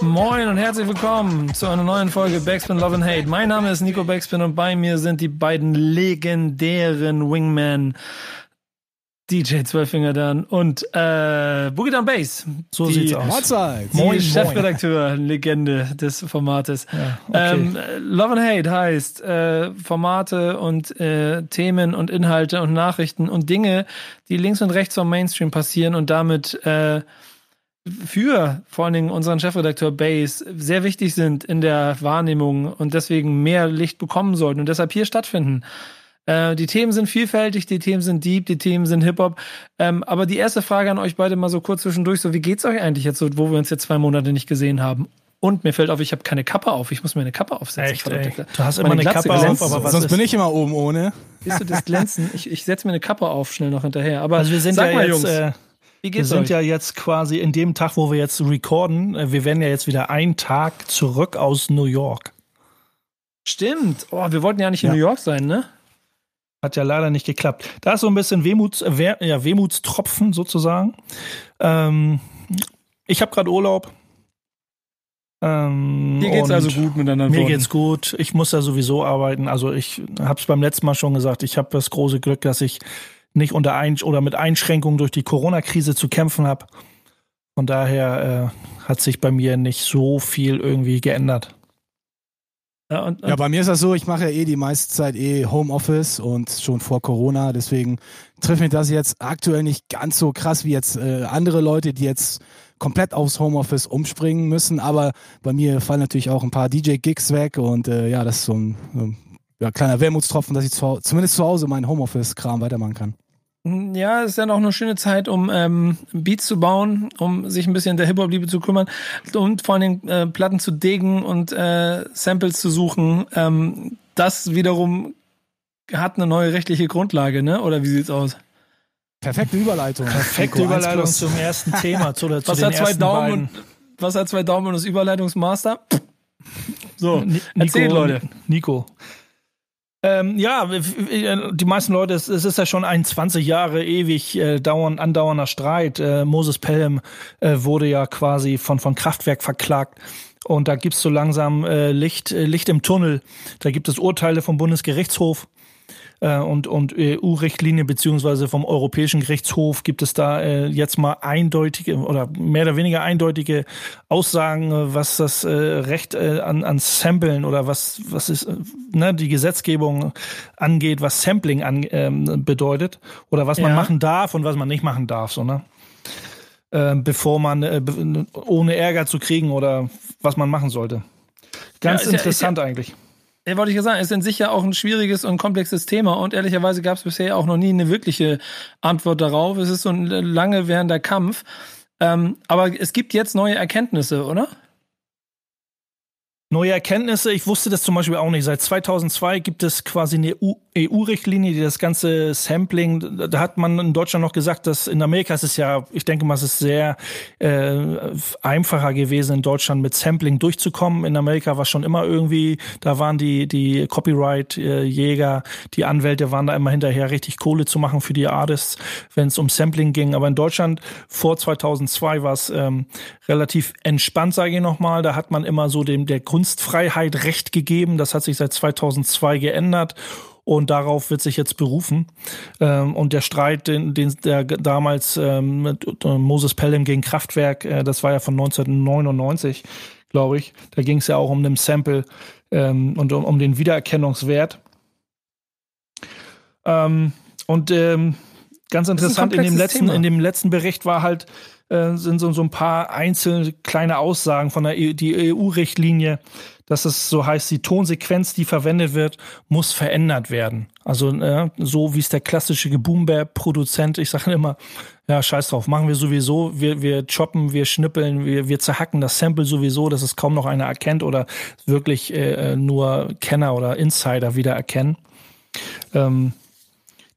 Moin und herzlich willkommen zu einer neuen Folge Backspin Love and Hate. Mein Name ist Nico Backspin und bei mir sind die beiden legendären Wingmen DJ Zwölfinger dann und äh, Boogie Down Bass. So die, sieht's aus. Mahlzeit. Die moin, Chefredakteur, Legende des Formates. Ja, okay. ähm, Love and Hate heißt äh, Formate und äh, Themen und Inhalte und Nachrichten und Dinge, die links und rechts vom Mainstream passieren und damit äh, für vor allen Dingen unseren Chefredakteur Bass sehr wichtig sind in der Wahrnehmung und deswegen mehr Licht bekommen sollten und deshalb hier stattfinden. Äh, die Themen sind vielfältig, die Themen sind deep, die Themen sind Hip-Hop. Ähm, aber die erste Frage an euch beide mal so kurz zwischendurch: so, wie geht's euch eigentlich jetzt, so, wo wir uns jetzt zwei Monate nicht gesehen haben? Und mir fällt auf, ich habe keine Kappe auf. Ich muss mir eine Kappe aufsetzen. Echt, ey. Du hast immer eine Kappe glänzt. auf, aber was Sonst ist? bin ich immer oben ohne. Siehst du das Glänzen? Ich, ich setze mir eine Kappe auf, schnell noch hinterher. Aber also wir sind ja mal, jetzt, äh, wir sind euch? ja jetzt quasi in dem Tag, wo wir jetzt recorden. Äh, wir werden ja jetzt wieder einen Tag zurück aus New York. Stimmt. Oh, wir wollten ja nicht in ja. New York sein, ne? Hat ja leider nicht geklappt. Da ist so ein bisschen Wehmuts, äh, ja, Wehmutstropfen sozusagen. Ähm, ich habe gerade Urlaub. Ähm, Mir geht's also gut miteinander. Mir geht's gut. Ich muss ja sowieso arbeiten. Also ich habe es beim letzten Mal schon gesagt. Ich habe das große Glück, dass ich nicht unter ein oder mit Einschränkungen durch die Corona-Krise zu kämpfen habe. Von daher äh, hat sich bei mir nicht so viel irgendwie geändert. Ja, und, und ja, bei mir ist das so, ich mache ja eh die meiste Zeit eh Homeoffice und schon vor Corona, deswegen trifft mich das jetzt aktuell nicht ganz so krass wie jetzt äh, andere Leute, die jetzt komplett aufs Homeoffice umspringen müssen, aber bei mir fallen natürlich auch ein paar DJ-Gigs weg und äh, ja, das ist so ein, so ein ja, kleiner Wermutstropfen, dass ich zu, zumindest zu Hause meinen Homeoffice-Kram weitermachen kann. Hm, ja, es ist ja noch eine schöne Zeit, um ähm, Beats zu bauen, um sich ein bisschen der Hip-Hop-Liebe zu kümmern und vor allen Dingen äh, Platten zu degen und äh, Samples zu suchen. Ähm, das wiederum hat eine neue rechtliche Grundlage, ne? Oder wie sieht's aus? Perfekte Überleitung. Perfekte Überleitung zum ersten Thema. Zu, zu was, den hat zwei Daumen und, was hat zwei Daumen und das Überleitungsmaster? So, Nico, erzählt, Leute. Nico, ähm, ja, die meisten Leute, es, es, ist ja schon ein 20 Jahre ewig äh, dauernd, andauernder Streit. Äh, Moses Pelham äh, wurde ja quasi von, von Kraftwerk verklagt. Und da gibt's so langsam äh, Licht, äh, Licht im Tunnel. Da gibt es Urteile vom Bundesgerichtshof äh, und, und EU-Richtlinie beziehungsweise vom Europäischen Gerichtshof gibt es da äh, jetzt mal eindeutige oder mehr oder weniger eindeutige Aussagen, äh, was das äh, Recht äh, an, an Samplen oder was, was ist, ne, die Gesetzgebung angeht, was Sampling an, ähm, bedeutet oder was man ja. machen darf und was man nicht machen darf, so, ne? Bevor man äh, ohne Ärger zu kriegen oder was man machen sollte. Ganz ja, interessant ja, eigentlich. Ja, wollte ich ja sagen, ist in sich ja auch ein schwieriges und komplexes Thema und ehrlicherweise gab es bisher auch noch nie eine wirkliche Antwort darauf. Es ist so ein lange währender Kampf. Ähm, aber es gibt jetzt neue Erkenntnisse, oder? Neue Erkenntnisse, ich wusste das zum Beispiel auch nicht. Seit 2002 gibt es quasi eine EU-Richtlinie, die das ganze Sampling, da hat man in Deutschland noch gesagt, dass in Amerika ist es ja, ich denke mal, es ist sehr äh, einfacher gewesen, in Deutschland mit Sampling durchzukommen. In Amerika war schon immer irgendwie, da waren die, die Copyright-Jäger, die Anwälte waren da immer hinterher, richtig Kohle zu machen für die Artists, wenn es um Sampling ging. Aber in Deutschland vor 2002 war es ähm, relativ entspannt, sage ich nochmal. Da hat man immer so dem der Grund Kunstfreiheit Recht gegeben. Das hat sich seit 2002 geändert und darauf wird sich jetzt berufen. Ähm, und der Streit, den, den der damals ähm, mit äh, Moses Pelham gegen Kraftwerk, äh, das war ja von 1999, glaube ich. Da ging es ja auch um den Sample ähm, und um, um den Wiedererkennungswert. Und ganz interessant in dem letzten Thema. in dem letzten Bericht war halt äh, sind so, so ein paar einzelne kleine Aussagen von der EU-Richtlinie, dass es so heißt, die Tonsequenz, die verwendet wird, muss verändert werden. Also äh, so wie es der klassische Boomber-Produzent, ich sage immer, ja, scheiß drauf, machen wir sowieso, wir, wir choppen, wir schnippeln, wir, wir zerhacken das Sample sowieso, dass es kaum noch einer erkennt oder wirklich äh, nur Kenner oder Insider wieder erkennen. Ähm,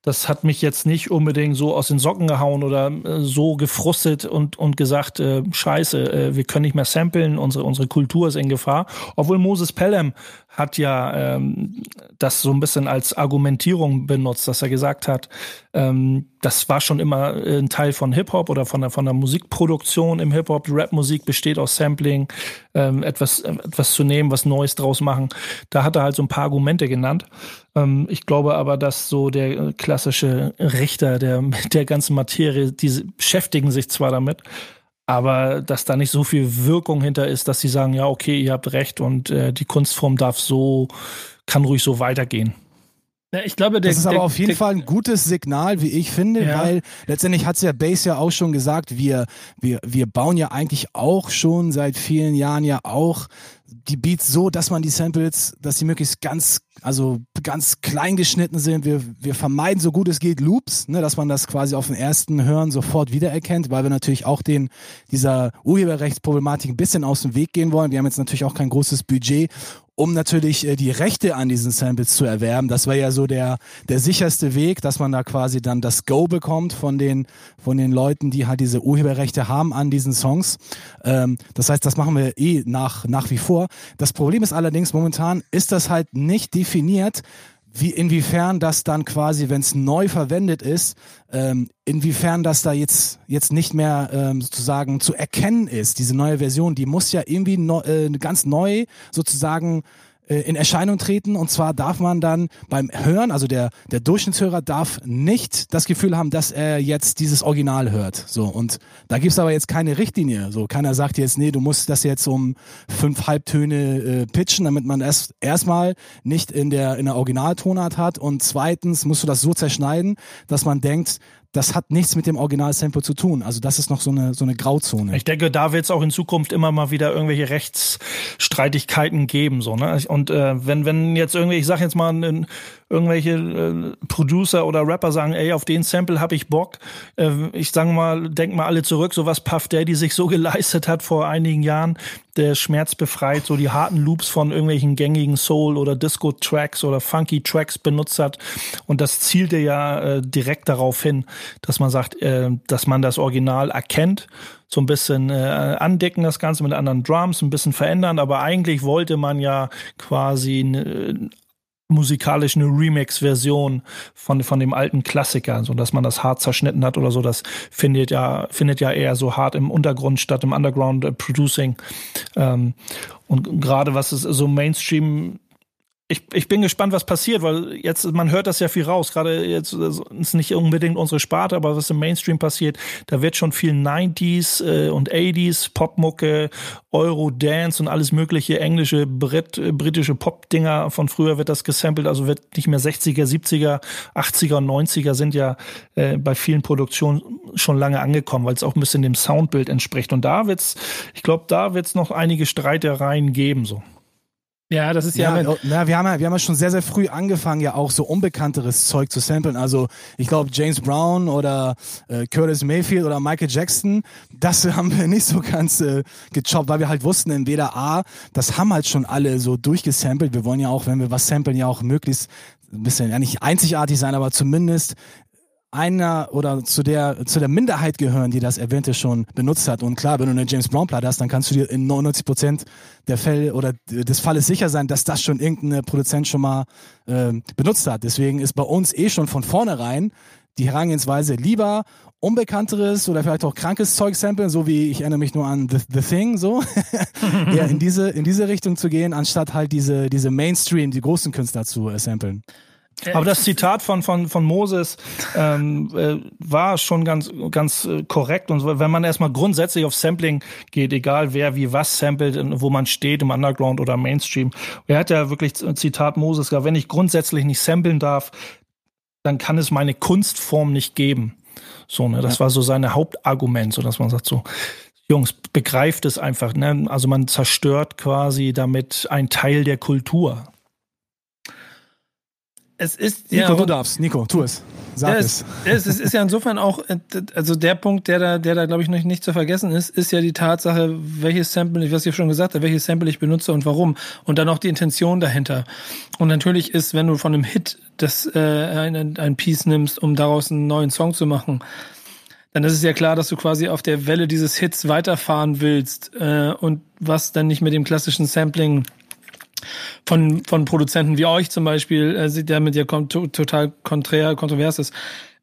das hat mich jetzt nicht unbedingt so aus den Socken gehauen oder äh, so gefrustet und, und gesagt, äh, scheiße, äh, wir können nicht mehr samplen, unsere, unsere Kultur ist in Gefahr. Obwohl Moses Pelham hat ja ähm, das so ein bisschen als Argumentierung benutzt, dass er gesagt hat, ähm, das war schon immer ein Teil von Hip-Hop oder von der, von der Musikproduktion im Hip-Hop. Rap-Musik besteht aus Sampling, ähm, etwas, etwas zu nehmen, was Neues draus machen. Da hat er halt so ein paar Argumente genannt. Ähm, ich glaube aber, dass so der klassische Richter der, der ganzen Materie, die beschäftigen sich zwar damit, aber dass da nicht so viel Wirkung hinter ist, dass sie sagen, ja, okay, ihr habt recht und äh, die Kunstform darf so, kann ruhig so weitergehen. Ja, ich glaube, der, das ist aber der, auf jeden der, Fall ein gutes Signal, wie ich finde, ja. weil letztendlich hat es ja Base ja auch schon gesagt, wir, wir, wir bauen ja eigentlich auch schon seit vielen Jahren ja auch die Beats so, dass man die Samples, dass sie möglichst ganz, also ganz klein geschnitten sind. Wir, wir vermeiden so gut es geht Loops, ne, dass man das quasi auf den ersten Hören sofort wiedererkennt, weil wir natürlich auch den, dieser Urheberrechtsproblematik ein bisschen aus dem Weg gehen wollen. Wir haben jetzt natürlich auch kein großes Budget, um natürlich äh, die Rechte an diesen Samples zu erwerben. Das war ja so der, der sicherste Weg, dass man da quasi dann das Go bekommt von den, von den Leuten, die halt diese Urheberrechte haben an diesen Songs. Ähm, das heißt, das machen wir eh nach, nach wie vor. Das Problem ist allerdings momentan, ist das halt nicht definiert, wie inwiefern das dann quasi, wenn es neu verwendet ist, ähm, inwiefern das da jetzt jetzt nicht mehr ähm, sozusagen zu erkennen ist. Diese neue Version, die muss ja irgendwie no, äh, ganz neu sozusagen in Erscheinung treten. Und zwar darf man dann beim Hören, also der, der Durchschnittshörer darf nicht das Gefühl haben, dass er jetzt dieses Original hört. So, und da gibt's aber jetzt keine Richtlinie. So, keiner sagt jetzt, nee, du musst das jetzt um fünf Halbtöne äh, pitchen, damit man erst erstmal nicht in der, in der Originaltonart hat. Und zweitens musst du das so zerschneiden, dass man denkt, das hat nichts mit dem Original-Sample zu tun. Also das ist noch so eine, so eine Grauzone. Ich denke, da wird es auch in Zukunft immer mal wieder irgendwelche Rechtsstreitigkeiten geben. So, ne? Und äh, wenn, wenn jetzt irgendwie, ich sag jetzt mal, ein, irgendwelche äh, Producer oder Rapper sagen, ey, auf den Sample habe ich Bock. Äh, ich sage mal, denk mal alle zurück, so was Puff Daddy sich so geleistet hat vor einigen Jahren, der Schmerz befreit, so die harten Loops von irgendwelchen gängigen Soul- oder Disco-Tracks oder Funky-Tracks benutzt hat. Und das zielte ja äh, direkt darauf hin, dass man sagt, äh, dass man das Original erkennt, so ein bisschen äh, andecken das Ganze mit anderen Drums, ein bisschen verändern, aber eigentlich wollte man ja quasi ne, musikalisch eine Remix-Version von, von dem alten Klassiker, so dass man das hart zerschnitten hat oder so. Das findet ja, findet ja eher so hart im Untergrund statt im Underground äh, Producing. Ähm, und gerade was es so Mainstream ich, ich bin gespannt, was passiert, weil jetzt, man hört das ja viel raus. Gerade jetzt ist nicht unbedingt unsere Sparte, aber was im Mainstream passiert, da wird schon viel 90s äh, und 80s, Popmucke, Euro-Dance und alles mögliche englische, Brit, äh, britische Pop-Dinger von früher wird das gesampelt, also wird nicht mehr 60er, 70er, 80er und 90er sind ja äh, bei vielen Produktionen schon lange angekommen, weil es auch ein bisschen dem Soundbild entspricht. Und da wird's, ich glaube, da wird's noch einige Streitereien geben, so. Ja, das ist ja. ja na, wir haben ja, wir haben ja schon sehr, sehr früh angefangen, ja auch so unbekannteres Zeug zu samplen. Also ich glaube James Brown oder äh, Curtis Mayfield oder Michael Jackson, das haben wir nicht so ganz äh, gechoppt, weil wir halt wussten, entweder A, das haben halt schon alle so durchgesampelt. Wir wollen ja auch, wenn wir was samplen, ja auch möglichst ein bisschen ja nicht einzigartig sein, aber zumindest einer oder zu der, zu der Minderheit gehören, die das erwähnte schon benutzt hat. Und klar, wenn du eine James Brown Platte hast, dann kannst du dir in 99 Prozent der Fälle oder des Falles sicher sein, dass das schon irgendein Produzent schon mal äh, benutzt hat. Deswegen ist bei uns eh schon von vornherein die Herangehensweise lieber unbekannteres oder vielleicht auch krankes Zeug samplen, so wie ich erinnere mich nur an The, The Thing, so eher in diese in diese Richtung zu gehen, anstatt halt diese diese Mainstream, die großen Künstler zu äh, samplen. Aber das Zitat von, von, von Moses ähm, äh, war schon ganz, ganz äh, korrekt. Und wenn man erstmal grundsätzlich auf Sampling geht, egal wer wie was samplet, wo man steht, im Underground oder Mainstream, er hat ja wirklich Zitat Moses gesagt, wenn ich grundsätzlich nicht samplen darf, dann kann es meine Kunstform nicht geben. So, ne, das ja. war so seine Hauptargument, so dass man sagt so, Jungs, begreift es einfach, ne? Also man zerstört quasi damit ein Teil der Kultur. Es ist. Nico, ja, du darfst. Nico, tu es. Sag ja, es. Es, es ist ja insofern auch, äh, also der Punkt, der da, der da, glaube ich, noch nicht zu vergessen ist, ist ja die Tatsache, welches Sample, was ich schon gesagt habe, welches Sample ich benutze und warum. Und dann auch die Intention dahinter. Und natürlich ist, wenn du von einem Hit das äh, ein, ein Piece nimmst, um daraus einen neuen Song zu machen, dann ist es ja klar, dass du quasi auf der Welle dieses Hits weiterfahren willst äh, und was dann nicht mit dem klassischen Sampling von, von Produzenten wie euch zum Beispiel, äh, der mit dir kommt, total konträr, kontrovers ist.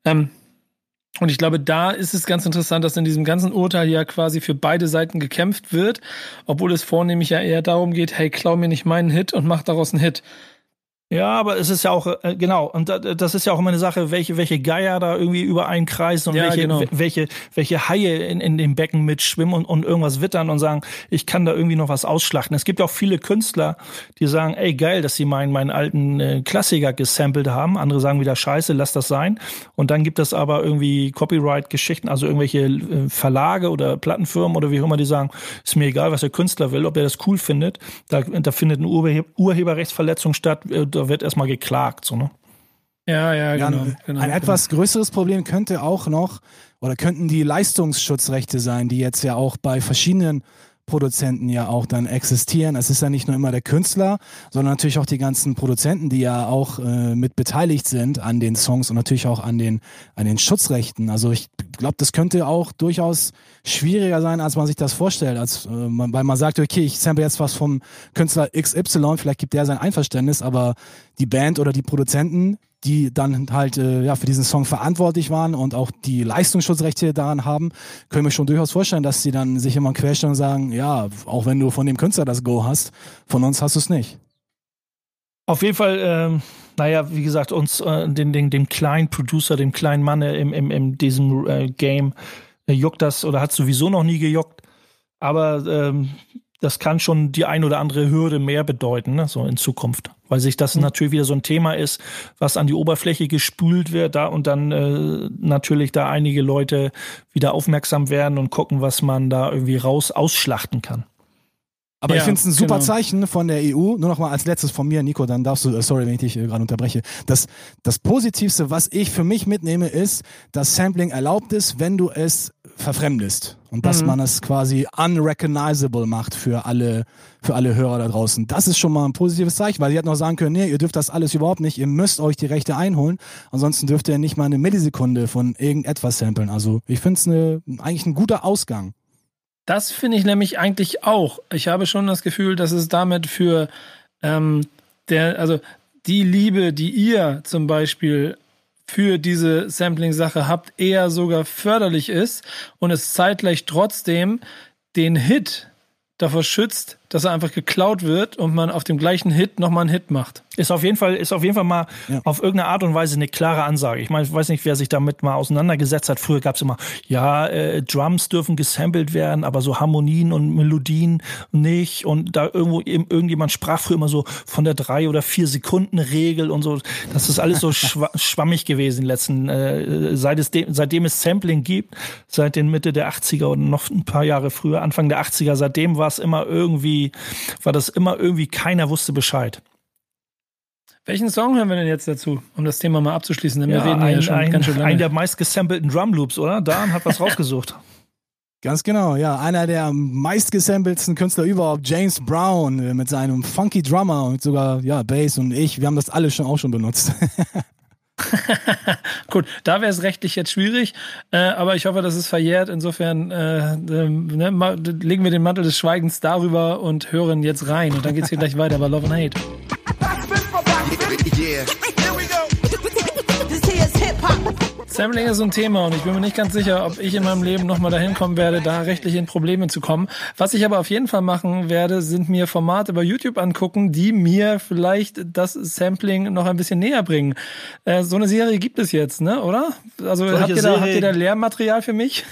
Ähm, und ich glaube, da ist es ganz interessant, dass in diesem ganzen Urteil ja quasi für beide Seiten gekämpft wird, obwohl es vornehmlich ja eher darum geht, hey, klau mir nicht meinen Hit und mach daraus einen Hit. Ja, aber es ist ja auch, äh, genau, und das ist ja auch immer eine Sache, welche, welche Geier da irgendwie über einen kreisen und ja, welche, genau. welche, welche Haie in, in dem Becken mitschwimmen und, und irgendwas wittern und sagen, ich kann da irgendwie noch was ausschlachten. Es gibt auch viele Künstler, die sagen, ey, geil, dass sie meinen, meinen alten äh, Klassiker gesampelt haben. Andere sagen wieder, scheiße, lass das sein. Und dann gibt es aber irgendwie Copyright-Geschichten, also irgendwelche äh, Verlage oder Plattenfirmen oder wie auch immer, die sagen, ist mir egal, was der Künstler will, ob er das cool findet. Da, da findet eine Urhe Urheberrechtsverletzung statt, äh, wird erstmal geklagt, so, ne? Ja, ja, genau. Ja, ein, genau, ein genau. etwas größeres Problem könnte auch noch oder könnten die Leistungsschutzrechte sein, die jetzt ja auch bei verschiedenen Produzenten ja auch dann existieren. Es ist ja nicht nur immer der Künstler, sondern natürlich auch die ganzen Produzenten, die ja auch äh, mit beteiligt sind an den Songs und natürlich auch an den, an den Schutzrechten. Also ich glaube, das könnte auch durchaus schwieriger sein, als man sich das vorstellt. Als, äh, weil man sagt, okay, ich sample jetzt was vom Künstler XY, vielleicht gibt der sein Einverständnis, aber die Band oder die Produzenten, die dann halt äh, ja für diesen Song verantwortlich waren und auch die Leistungsschutzrechte daran haben, können wir schon durchaus vorstellen, dass sie dann sich immer querstellen und sagen, ja, auch wenn du von dem Künstler das Go hast, von uns hast du es nicht. Auf jeden Fall, ähm, naja, wie gesagt, uns, äh, den, den, dem kleinen Producer, dem kleinen Mann im, im, in diesem äh, Game äh, juckt das oder hat sowieso noch nie gejuckt. Aber ähm, das kann schon die ein oder andere Hürde mehr bedeuten, ne, so in Zukunft. Weil sich das mhm. natürlich wieder so ein Thema ist, was an die Oberfläche gespült wird, da und dann äh, natürlich da einige Leute wieder aufmerksam werden und gucken, was man da irgendwie raus ausschlachten kann. Aber ja, ich finde es ein super genau. Zeichen von der EU. Nur noch mal als letztes von mir, Nico, dann darfst du, äh, sorry, wenn ich dich äh, gerade unterbreche. Das, das Positivste, was ich für mich mitnehme, ist, dass Sampling erlaubt ist, wenn du es verfremdest. Und dass mhm. man es quasi unrecognizable macht für alle, für alle Hörer da draußen. Das ist schon mal ein positives Zeichen, weil sie hätten auch sagen können, nee, ihr dürft das alles überhaupt nicht, ihr müsst euch die Rechte einholen. Ansonsten dürft ihr nicht mal eine Millisekunde von irgendetwas samplen. Also ich finde es eine, eigentlich ein guter Ausgang. Das finde ich nämlich eigentlich auch. Ich habe schon das Gefühl, dass es damit für ähm, der, also die Liebe, die ihr zum Beispiel für diese Sampling-Sache habt, eher sogar förderlich ist und es zeitgleich trotzdem den Hit davor schützt, dass er einfach geklaut wird und man auf dem gleichen Hit nochmal einen Hit macht. Ist auf jeden Fall, ist auf jeden Fall mal ja. auf irgendeine Art und Weise eine klare Ansage. Ich meine, ich weiß nicht, wer sich damit mal auseinandergesetzt hat. Früher gab es immer, ja, äh, Drums dürfen gesampelt werden, aber so Harmonien und Melodien nicht. Und da irgendwo irgendjemand sprach früher immer so von der drei oder vier Sekunden Regel und so. Das ist alles so schwa schwammig gewesen letzten, äh, seit es seitdem es Sampling gibt, seit den Mitte der 80er und noch ein paar Jahre früher, Anfang der 80er, seitdem war es immer irgendwie war das immer irgendwie, keiner wusste Bescheid. Welchen Song hören wir denn jetzt dazu, um das Thema mal abzuschließen? Denn ja, wir reden ein, ja schon ein, ganz schön lange. Ein der meist gesampelten Drumloops, oder? Dan hat was rausgesucht. Ganz genau, ja. Einer der meistgesampelten Künstler überhaupt, James Brown, äh, mit seinem funky Drummer und sogar, ja, Bass und ich. Wir haben das alle schon auch schon benutzt. Gut, da wäre es rechtlich jetzt schwierig, äh, aber ich hoffe, das ist verjährt. Insofern äh, ne, legen wir den Mantel des Schweigens darüber und hören jetzt rein. Und dann geht es hier gleich weiter bei Love and Hate. Yeah. Sampling ist so ein Thema und ich bin mir nicht ganz sicher, ob ich in meinem Leben nochmal dahin kommen werde, da rechtlich in Probleme zu kommen. Was ich aber auf jeden Fall machen werde, sind mir Formate bei YouTube angucken, die mir vielleicht das Sampling noch ein bisschen näher bringen. Äh, so eine Serie gibt es jetzt, ne, oder? Also habt ihr, da, habt ihr da Lehrmaterial für mich?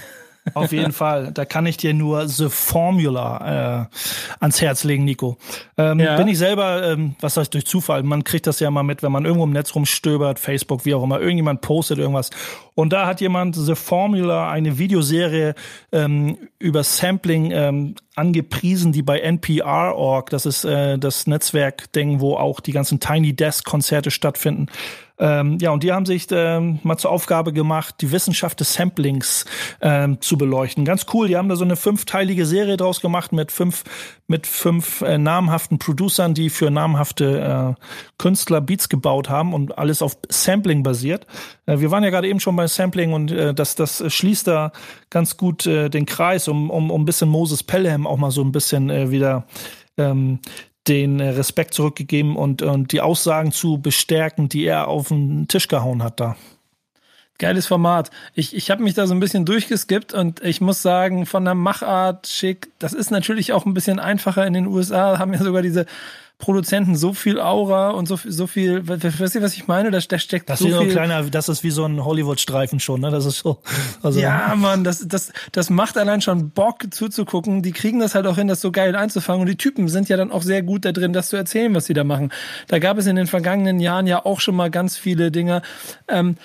Auf jeden Fall. Da kann ich dir nur The Formula äh, ans Herz legen, Nico. Ähm, ja. Bin ich selber, ähm, was heißt durch Zufall, man kriegt das ja mal mit, wenn man irgendwo im Netz rumstöbert, Facebook, wie auch immer, irgendjemand postet irgendwas. Und da hat jemand The Formula, eine Videoserie ähm, über Sampling ähm, angepriesen, die bei NPR.org, das ist äh, das Netzwerk-Ding, wo auch die ganzen Tiny Desk-Konzerte stattfinden, ähm, ja, und die haben sich ähm, mal zur Aufgabe gemacht, die Wissenschaft des Samplings ähm, zu beleuchten. Ganz cool. Die haben da so eine fünfteilige Serie draus gemacht mit fünf mit fünf äh, namhaften Producern, die für namhafte äh, Künstler Beats gebaut haben und alles auf Sampling basiert. Äh, wir waren ja gerade eben schon bei Sampling und äh, das, das schließt da ganz gut äh, den Kreis, um, um, um ein bisschen Moses Pelham auch mal so ein bisschen äh, wieder ähm, den äh, Respekt zurückgegeben und, und die Aussagen zu bestärken, die er auf den Tisch gehauen hat da. Geiles Format. Ich, ich habe mich da so ein bisschen durchgeskippt und ich muss sagen, von der Machart schick, das ist natürlich auch ein bisschen einfacher in den USA, haben ja sogar diese Produzenten so viel Aura und so, so viel, weißt du, was ich meine? Da, da steckt das so ist viel. So kleiner, das ist wie so ein Hollywood-Streifen schon, ne? Das ist so. Also, ja, Mann, das, das, das macht allein schon Bock zuzugucken. Die kriegen das halt auch hin, das so geil einzufangen. Und die Typen sind ja dann auch sehr gut da drin, das zu erzählen, was sie da machen. Da gab es in den vergangenen Jahren ja auch schon mal ganz viele Dinge. Ähm,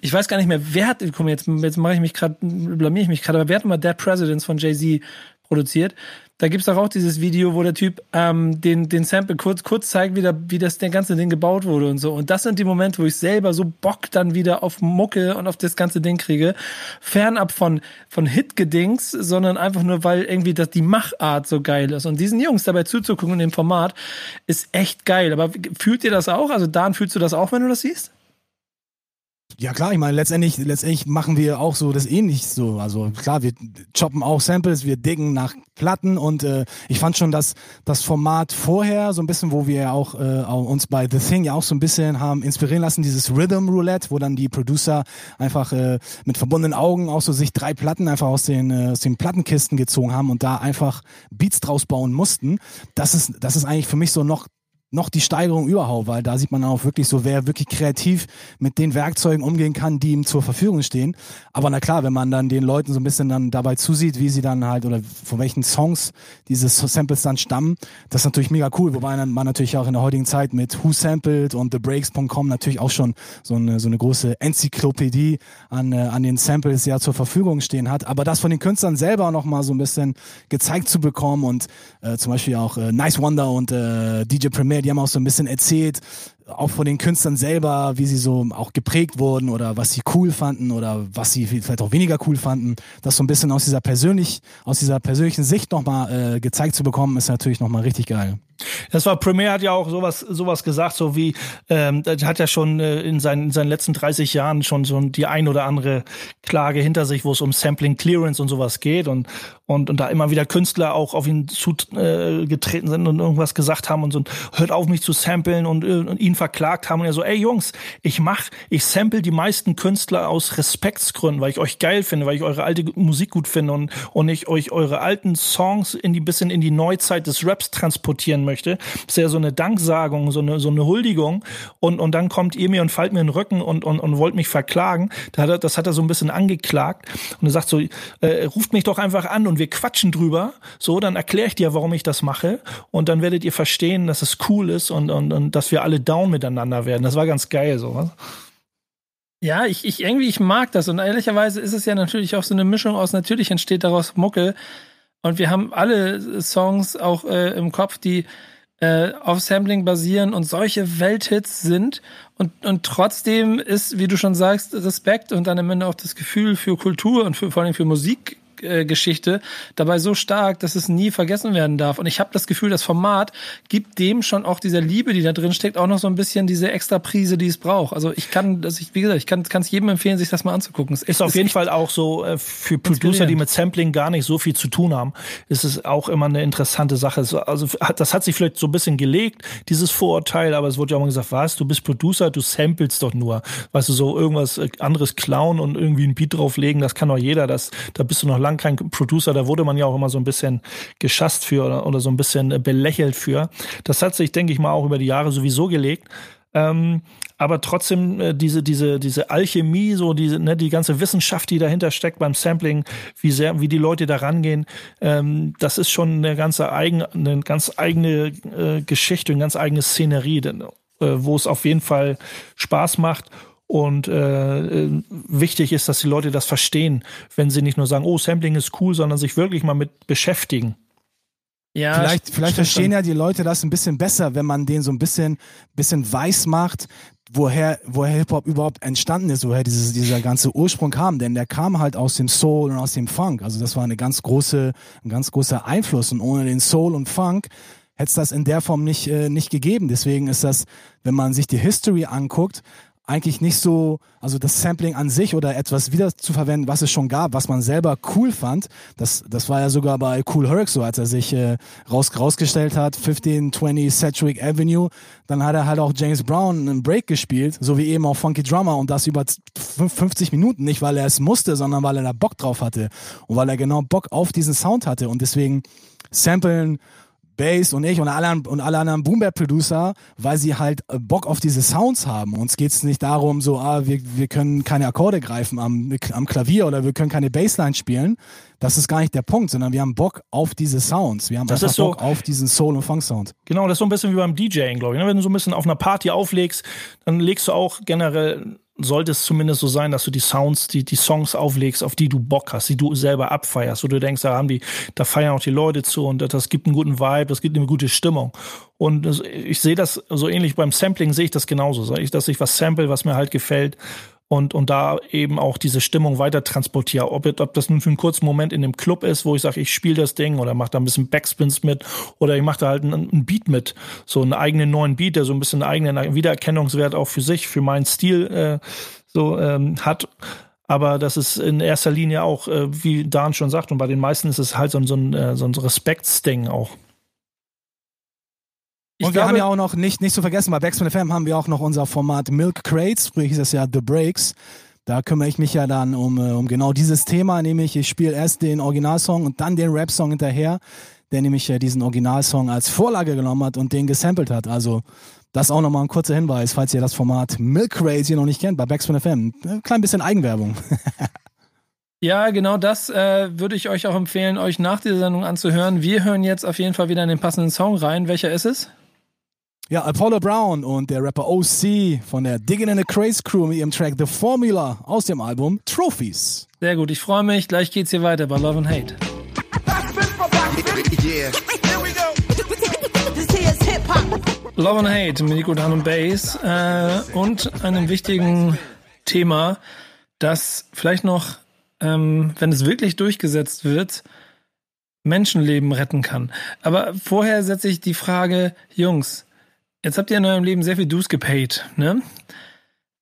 ich weiß gar nicht mehr, wer hat, komm, jetzt, jetzt mache ich mich gerade, blamier ich mich gerade, aber wer hat mal Dead Presidents von Jay-Z produziert? Da gibt's doch auch dieses Video, wo der Typ ähm, den, den Sample kurz, kurz zeigt, wie, da, wie das der ganze Ding gebaut wurde und so. Und das sind die Momente, wo ich selber so Bock dann wieder auf Mucke und auf das ganze Ding kriege. Fernab von, von Hit-Gedings, sondern einfach nur, weil irgendwie das, die Machart so geil ist. Und diesen Jungs dabei zuzugucken in dem Format ist echt geil. Aber fühlt ihr das auch? Also Dan, fühlst du das auch, wenn du das siehst? Ja klar, ich meine, letztendlich, letztendlich machen wir auch so das ähnlich so. Also klar, wir choppen auch Samples, wir diggen nach Platten und äh, ich fand schon, dass das Format vorher, so ein bisschen, wo wir auch äh, uns bei The Thing ja auch so ein bisschen haben inspirieren lassen, dieses Rhythm Roulette, wo dann die Producer einfach äh, mit verbundenen Augen auch so sich drei Platten einfach aus den, äh, aus den Plattenkisten gezogen haben und da einfach Beats draus bauen mussten. Das ist, das ist eigentlich für mich so noch noch die Steigerung überhaupt, weil da sieht man auch wirklich so, wer wirklich kreativ mit den Werkzeugen umgehen kann, die ihm zur Verfügung stehen. Aber na klar, wenn man dann den Leuten so ein bisschen dann dabei zusieht, wie sie dann halt oder von welchen Songs diese Samples dann stammen, das ist natürlich mega cool. Wobei man natürlich auch in der heutigen Zeit mit Who Sampled und TheBreaks.com natürlich auch schon so eine, so eine große Enzyklopädie an, äh, an den Samples ja zur Verfügung stehen hat. Aber das von den Künstlern selber noch mal so ein bisschen gezeigt zu bekommen und äh, zum Beispiel auch äh, Nice Wonder und äh, DJ Premier die haben auch so ein bisschen erzählt, auch von den Künstlern selber, wie sie so auch geprägt wurden oder was sie cool fanden oder was sie vielleicht auch weniger cool fanden. Das so ein bisschen aus dieser persönlich, aus dieser persönlichen Sicht nochmal äh, gezeigt zu bekommen, ist natürlich nochmal richtig geil. Das war Premier hat ja auch sowas sowas gesagt, so wie ähm, hat ja schon äh, in, seinen, in seinen letzten 30 Jahren schon so die ein oder andere Klage hinter sich, wo es um Sampling Clearance und sowas geht und und und da immer wieder Künstler auch auf ihn zugetreten äh, sind und irgendwas gesagt haben und so hört auf mich zu samplen und, äh, und ihn verklagt haben. Und er so ey Jungs, ich mach ich sample die meisten Künstler aus Respektsgründen, weil ich euch geil finde, weil ich eure alte Musik gut finde und und ich euch eure alten Songs in die bisschen in die Neuzeit des Raps transportieren möchte. Das ist ja so eine Danksagung, so eine, so eine Huldigung. Und, und dann kommt ihr mir und fallt mir in den Rücken und, und, und wollt mich verklagen. Da hat er, das hat er so ein bisschen angeklagt. Und er sagt so, äh, ruft mich doch einfach an und wir quatschen drüber. So, dann erkläre ich dir, warum ich das mache. Und dann werdet ihr verstehen, dass es cool ist und, und, und dass wir alle down miteinander werden. Das war ganz geil so. Was? Ja, ich, ich irgendwie, ich mag das. Und ehrlicherweise ist es ja natürlich auch so eine Mischung aus, natürlich entsteht daraus Mucke, und wir haben alle Songs auch äh, im Kopf, die äh, auf Sampling basieren und solche Welthits sind. Und, und trotzdem ist, wie du schon sagst, Respekt und dann am Ende auch das Gefühl für Kultur und für, vor allem für Musik Geschichte dabei so stark, dass es nie vergessen werden darf. Und ich habe das Gefühl, das Format gibt dem schon auch dieser Liebe, die da drin steckt, auch noch so ein bisschen diese extra Prise, die es braucht. Also ich kann, das ich, wie gesagt, ich kann es jedem empfehlen, sich das mal anzugucken. Es ist, ist auf jeden Fall auch so äh, für Producer, die mit Sampling gar nicht so viel zu tun haben, ist es auch immer eine interessante Sache. Also das hat sich vielleicht so ein bisschen gelegt, dieses Vorurteil, aber es wurde ja auch mal gesagt, was, du bist Producer, du samplest doch nur. Weißt du, so irgendwas äh, anderes klauen und irgendwie ein Beat drauflegen, das kann doch jeder, das, da bist du noch lang lang kein Producer, da wurde man ja auch immer so ein bisschen geschasst für oder, oder so ein bisschen belächelt für. Das hat sich, denke ich mal, auch über die Jahre sowieso gelegt. Ähm, aber trotzdem äh, diese diese diese Alchemie, so diese ne, die ganze Wissenschaft, die dahinter steckt beim Sampling, wie sehr wie die Leute da rangehen, ähm, das ist schon eine ganze eigen eine ganz eigene äh, Geschichte, eine ganz eigene Szenerie, denn, äh, wo es auf jeden Fall Spaß macht. Und äh, äh, wichtig ist, dass die Leute das verstehen, wenn sie nicht nur sagen, oh, Sampling ist cool, sondern sich wirklich mal mit beschäftigen. Ja, vielleicht, vielleicht verstehen ja die Leute das ein bisschen besser, wenn man den so ein bisschen, bisschen weiß macht, woher, woher Hip-Hop überhaupt entstanden ist, woher dieses, dieser ganze Ursprung kam. Denn der kam halt aus dem Soul und aus dem Funk. Also das war eine ganz große, ein ganz großer Einfluss. Und ohne den Soul und Funk hätte es das in der Form nicht, äh, nicht gegeben. Deswegen ist das, wenn man sich die History anguckt, eigentlich nicht so, also das Sampling an sich oder etwas wieder zu verwenden, was es schon gab, was man selber cool fand. Das, das war ja sogar bei Cool Herc so, als er sich äh, raus, rausgestellt hat, 1520 Sedgwick Avenue. Dann hat er halt auch James Brown einen Break gespielt, so wie eben auch Funky Drummer und das über 50 Minuten. Nicht, weil er es musste, sondern weil er da Bock drauf hatte und weil er genau Bock auf diesen Sound hatte und deswegen samplen Bass und ich und alle, und alle anderen Boom-Bap-Producer, weil sie halt Bock auf diese Sounds haben. Uns geht's nicht darum, so, ah, wir, wir können keine Akkorde greifen am, am Klavier oder wir können keine Bassline spielen. Das ist gar nicht der Punkt, sondern wir haben Bock auf diese Sounds. Wir haben das einfach Bock auf diesen Soul- und Funk-Sound. Genau, das ist so ein bisschen wie beim DJing, glaube ich. Ne? Wenn du so ein bisschen auf einer Party auflegst, dann legst du auch generell sollte es zumindest so sein, dass du die Sounds, die, die Songs auflegst, auf die du Bock hast, die du selber abfeierst, wo du denkst, da haben die, da feiern auch die Leute zu und das gibt einen guten Vibe, das gibt eine gute Stimmung. Und ich sehe das so ähnlich beim Sampling sehe ich das genauso, dass ich was sample, was mir halt gefällt und, und da eben auch diese Stimmung weiter transportiere. Ob, ob das nun für einen kurzen Moment in dem Club ist, wo ich sage, ich spiele das Ding oder mache da ein bisschen Backspins mit oder ich mache da halt einen, Beat mit, so einen eigenen neuen Beat, der so ein bisschen einen eigenen Wiedererkennungswert auch für sich, für meinen Stil äh, so ähm, hat. Aber das ist in erster Linie auch, äh, wie Dan schon sagt, und bei den meisten ist es halt so, so ein, äh, so ein Respektsding auch. Ich und wir haben ja auch noch, nicht, nicht zu vergessen, bei Backspin FM haben wir auch noch unser Format Milk Crates, sprich ist das ja The Breaks. Da kümmere ich mich ja dann um, äh, um genau dieses Thema, nämlich ich spiele erst den Originalsong und dann den Rap-Song hinterher, der nämlich ja diesen Originalsong als Vorlage genommen hat und den gesampelt hat. Also das auch nochmal ein kurzer Hinweis, falls ihr das Format Milk Crates hier noch nicht kennt, bei Backspin FM. Ein klein bisschen Eigenwerbung. Ja, genau das äh, würde ich euch auch empfehlen, euch nach dieser Sendung anzuhören. Wir hören jetzt auf jeden Fall wieder in den passenden Song rein. Welcher ist es? Ja, Apollo Brown und der Rapper OC von der Digging in the Craze Crew mit ihrem Track The Formula aus dem Album Trophies. Sehr gut, ich freue mich. Gleich geht's hier weiter bei Love and Hate. Love and Hate mit Nico Dan und Bass äh, und einem wichtigen Thema, das vielleicht noch, ähm, wenn es wirklich durchgesetzt wird, Menschenleben retten kann. Aber vorher setze ich die Frage, Jungs, Jetzt habt ihr in eurem Leben sehr viel Dues gepaid, ne?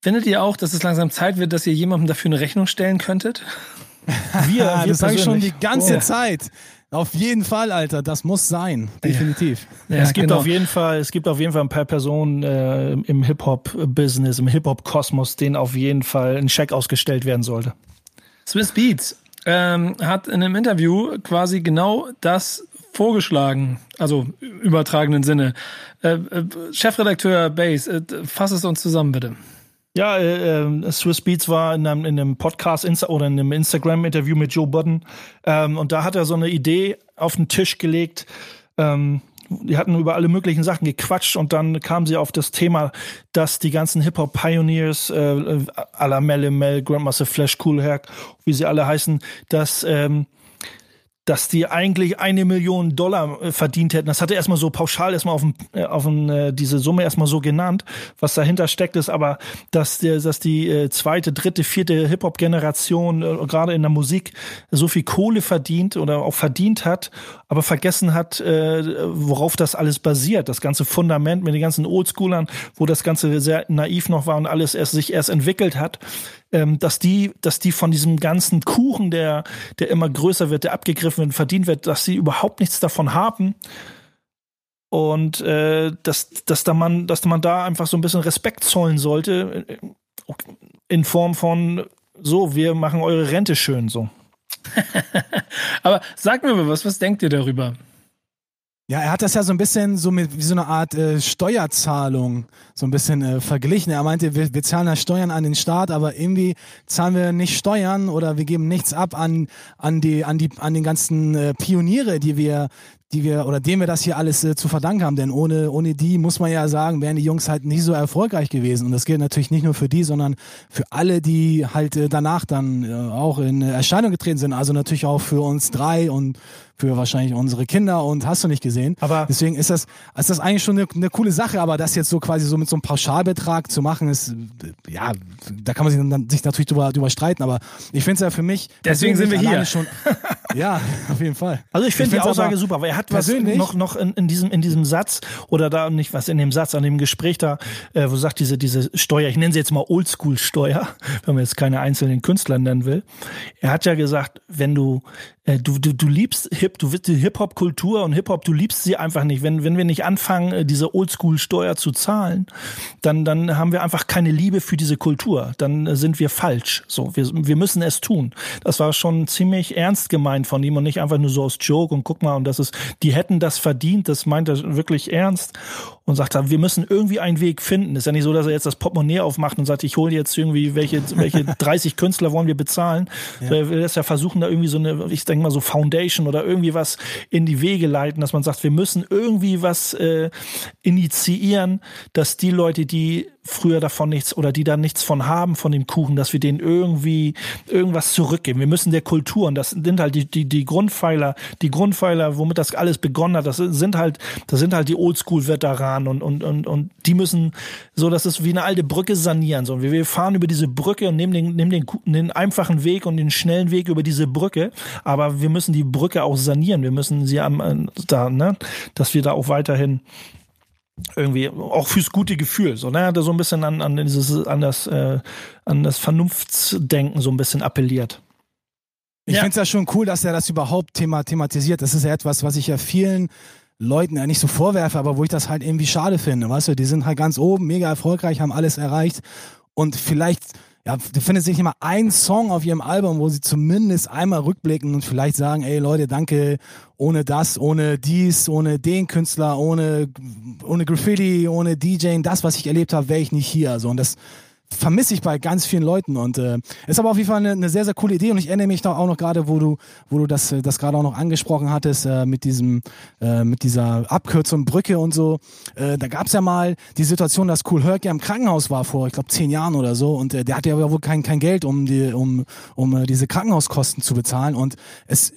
Findet ihr auch, dass es langsam Zeit wird, dass ihr jemandem dafür eine Rechnung stellen könntet? Wir, wir das sage ich schon die ganze oh. Zeit. Auf jeden Fall, Alter, das muss sein, definitiv. Ja, es gibt genau. auf jeden Fall, es gibt auf jeden Fall ein paar Personen äh, im Hip Hop Business, im Hip Hop Kosmos, denen auf jeden Fall ein Scheck ausgestellt werden sollte. Swiss Beats ähm, hat in einem Interview quasi genau das vorgeschlagen, also übertragenen Sinne. Äh, äh, Chefredakteur Base, äh, fass es uns zusammen, bitte. Ja, äh, Swiss Beats war in einem, in einem Podcast Insta oder in einem Instagram-Interview mit Joe Budden ähm, und da hat er so eine Idee auf den Tisch gelegt. Ähm, die hatten über alle möglichen Sachen gequatscht und dann kamen sie auf das Thema, dass die ganzen Hip-Hop-Pioneers, äh, à la Melle Mel, Grandmaster Flash, Cool Herc, wie sie alle heißen, dass ähm, dass die eigentlich eine Million Dollar äh, verdient hätten. Das hatte erstmal so pauschal erstmal auf, äh, auf äh, diese Summe erstmal so genannt. Was dahinter steckt, ist aber, dass, dass die zweite, dritte, vierte Hip-Hop-Generation gerade in der Musik so viel Kohle verdient oder auch verdient hat, aber vergessen hat, worauf das alles basiert. Das ganze Fundament mit den ganzen Oldschoolern, wo das Ganze sehr naiv noch war und alles erst sich erst entwickelt hat ähm, dass die, dass die von diesem ganzen Kuchen, der, der immer größer wird, der abgegriffen wird, verdient wird, dass sie überhaupt nichts davon haben. Und äh, dass, dass, da man, dass man da einfach so ein bisschen Respekt zollen sollte, äh, in Form von so, wir machen eure Rente schön so. Aber sag mir mal was, was denkt ihr darüber? Ja, er hat das ja so ein bisschen so mit wie so eine Art äh, Steuerzahlung so ein bisschen äh, verglichen. Er meinte, wir, wir zahlen ja Steuern an den Staat, aber irgendwie zahlen wir nicht Steuern oder wir geben nichts ab an an die an die an den ganzen äh, Pioniere, die wir die wir oder denen wir das hier alles äh, zu verdanken haben. Denn ohne, ohne die muss man ja sagen, wären die Jungs halt nicht so erfolgreich gewesen. Und das gilt natürlich nicht nur für die, sondern für alle, die halt äh, danach dann äh, auch in Erscheinung getreten sind. Also natürlich auch für uns drei und für wahrscheinlich unsere Kinder und hast du nicht gesehen. Aber deswegen ist das, ist das eigentlich schon eine, eine coole Sache, aber das jetzt so quasi so mit so einem Pauschalbetrag zu machen, ist, ja, da kann man sich, dann, sich natürlich drüber, drüber streiten, aber ich finde es ja für mich. Deswegen sind wir hier. Schon, ja, auf jeden Fall. Also ich finde die Aussage super, aber er hat was noch, noch in, in, diesem, in diesem Satz oder da nicht was in dem Satz, an dem Gespräch da, äh, wo sagt diese, diese Steuer, ich nenne sie jetzt mal Oldschool-Steuer, wenn man jetzt keine einzelnen Künstler nennen will. Er hat ja gesagt, wenn du äh, du, du, du liebst Hip, du die Hip-Hop-Kultur und Hip-Hop, du liebst sie einfach nicht. Wenn, wenn wir nicht anfangen, äh, diese Oldschool-Steuer zu zahlen, dann, dann haben wir einfach keine Liebe für diese Kultur. Dann äh, sind wir falsch. So, wir, wir müssen es tun. Das war schon ziemlich ernst gemeint von ihm und nicht einfach nur so aus Joke und guck mal, und das ist, die hätten das verdient, das meint er wirklich ernst und sagt, wir müssen irgendwie einen Weg finden. Ist ja nicht so, dass er jetzt das Portemonnaie aufmacht und sagt, ich hole jetzt irgendwie, welche, welche 30 Künstler wollen wir bezahlen. Ja. Er will das ja versuchen, da irgendwie so eine, ich denke mal so Foundation oder irgendwie was in die Wege leiten, dass man sagt, wir müssen irgendwie was äh, initiieren, dass die Leute, die früher davon nichts oder die da nichts von haben von dem Kuchen, dass wir denen irgendwie irgendwas zurückgeben. Wir müssen der Kultur, und das sind halt die, die, die Grundpfeiler, die Grundpfeiler, womit das alles begonnen hat, das sind halt, das sind halt die Oldschool-Veteranen und, und, und, und die müssen so, das ist wie eine alte Brücke sanieren. So, wir, wir fahren über diese Brücke und nehmen den, nehmen den, den einfachen Weg und den schnellen Weg über diese Brücke, aber wir müssen die Brücke auch sanieren. Wir müssen sie am, da, ne, dass wir da auch weiterhin irgendwie auch fürs gute Gefühl, so ne, der so ein bisschen an an dieses an das äh, an das Vernunftsdenken so ein bisschen appelliert. Ich ja. finde es ja schon cool, dass er das überhaupt thema thematisiert. Das ist ja etwas, was ich ja vielen Leuten ja nicht so vorwerfe, aber wo ich das halt irgendwie schade finde, weißt du, die sind halt ganz oben, mega erfolgreich, haben alles erreicht und vielleicht ja, du findest nicht immer ein Song auf ihrem Album, wo sie zumindest einmal rückblicken und vielleicht sagen, ey Leute, danke, ohne das, ohne dies, ohne den Künstler, ohne, ohne Graffiti, ohne DJing, das, was ich erlebt habe, wäre ich nicht hier. So, und das, vermisse ich bei ganz vielen Leuten und äh, ist aber auf jeden Fall eine, eine sehr sehr coole Idee und ich erinnere mich da auch noch gerade wo du wo du das das gerade auch noch angesprochen hattest äh, mit diesem äh, mit dieser Abkürzung Brücke und so. Äh, da gab's ja mal die Situation dass Cool Herc ja im Krankenhaus war vor ich glaube zehn Jahren oder so und äh, der hatte ja wohl kein kein Geld um die um um äh, diese Krankenhauskosten zu bezahlen und es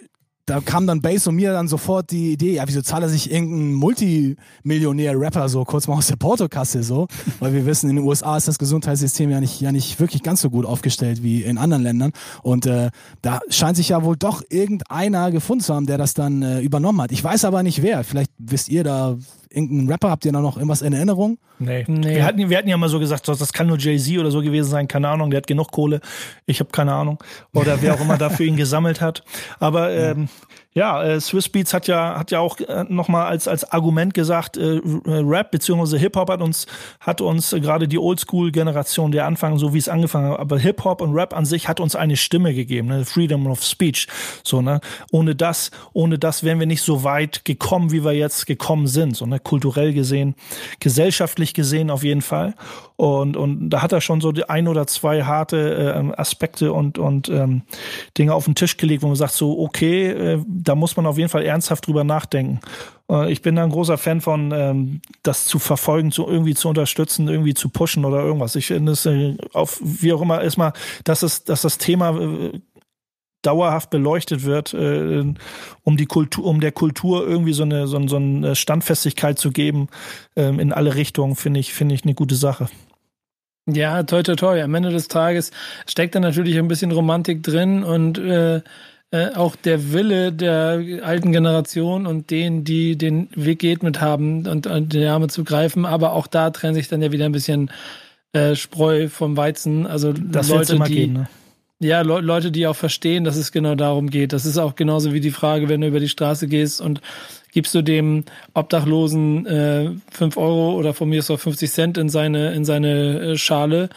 da kam dann Bass und mir dann sofort die Idee, ja, wieso zahlt er sich irgendein Multimillionär-Rapper so kurz mal aus der Portokasse so? Weil wir wissen, in den USA ist das Gesundheitssystem ja nicht, ja nicht wirklich ganz so gut aufgestellt wie in anderen Ländern. Und äh, da scheint sich ja wohl doch irgendeiner gefunden zu haben, der das dann äh, übernommen hat. Ich weiß aber nicht wer. Vielleicht wisst ihr da irgendeinen Rapper? Habt ihr da noch irgendwas in Erinnerung? Nee. nee. Wir, hatten, wir hatten ja mal so gesagt, das kann nur Jay-Z oder so gewesen sein, keine Ahnung, der hat genug Kohle. Ich habe keine Ahnung. Oder wer auch immer da für ihn gesammelt hat. Aber ähm, ja, äh, Swiss Beats hat ja hat ja auch äh, nochmal als als Argument gesagt, äh, Rap bzw. Hip Hop hat uns hat uns äh, gerade die Oldschool Generation der Anfang, so wie es angefangen hat, aber Hip Hop und Rap an sich hat uns eine Stimme gegeben, ne? Freedom of Speech, so ne. Ohne das ohne das wären wir nicht so weit gekommen, wie wir jetzt gekommen sind, so ne kulturell gesehen, gesellschaftlich gesehen auf jeden Fall. Und, und da hat er schon so die ein oder zwei harte äh, Aspekte und, und ähm, Dinge auf den Tisch gelegt, wo man sagt, so, okay, äh, da muss man auf jeden Fall ernsthaft drüber nachdenken. Äh, ich bin da ein großer Fan von, ähm, das zu verfolgen, zu irgendwie zu unterstützen, irgendwie zu pushen oder irgendwas. Ich finde es äh, auf, wie auch immer, erstmal, dass es, dass das Thema äh, dauerhaft beleuchtet wird, äh, um die Kultur, um der Kultur irgendwie so eine, so, so eine Standfestigkeit zu geben, ähm, in alle Richtungen, finde ich, finde ich eine gute Sache. Ja, toi, toi, toi. Am Ende des Tages steckt da natürlich ein bisschen Romantik drin und äh, äh, auch der Wille der alten Generation und denen, die den Weg geht mit haben und, und die Arme zu greifen. Aber auch da trennt sich dann ja wieder ein bisschen äh, Spreu vom Weizen. Also das Leute, die, gehen, ne? Ja, Le Leute, die auch verstehen, dass es genau darum geht. Das ist auch genauso wie die Frage, wenn du über die Straße gehst und gibst du dem Obdachlosen äh, 5 Euro oder von mir ist auch 50 Cent in seine, in seine äh, Schale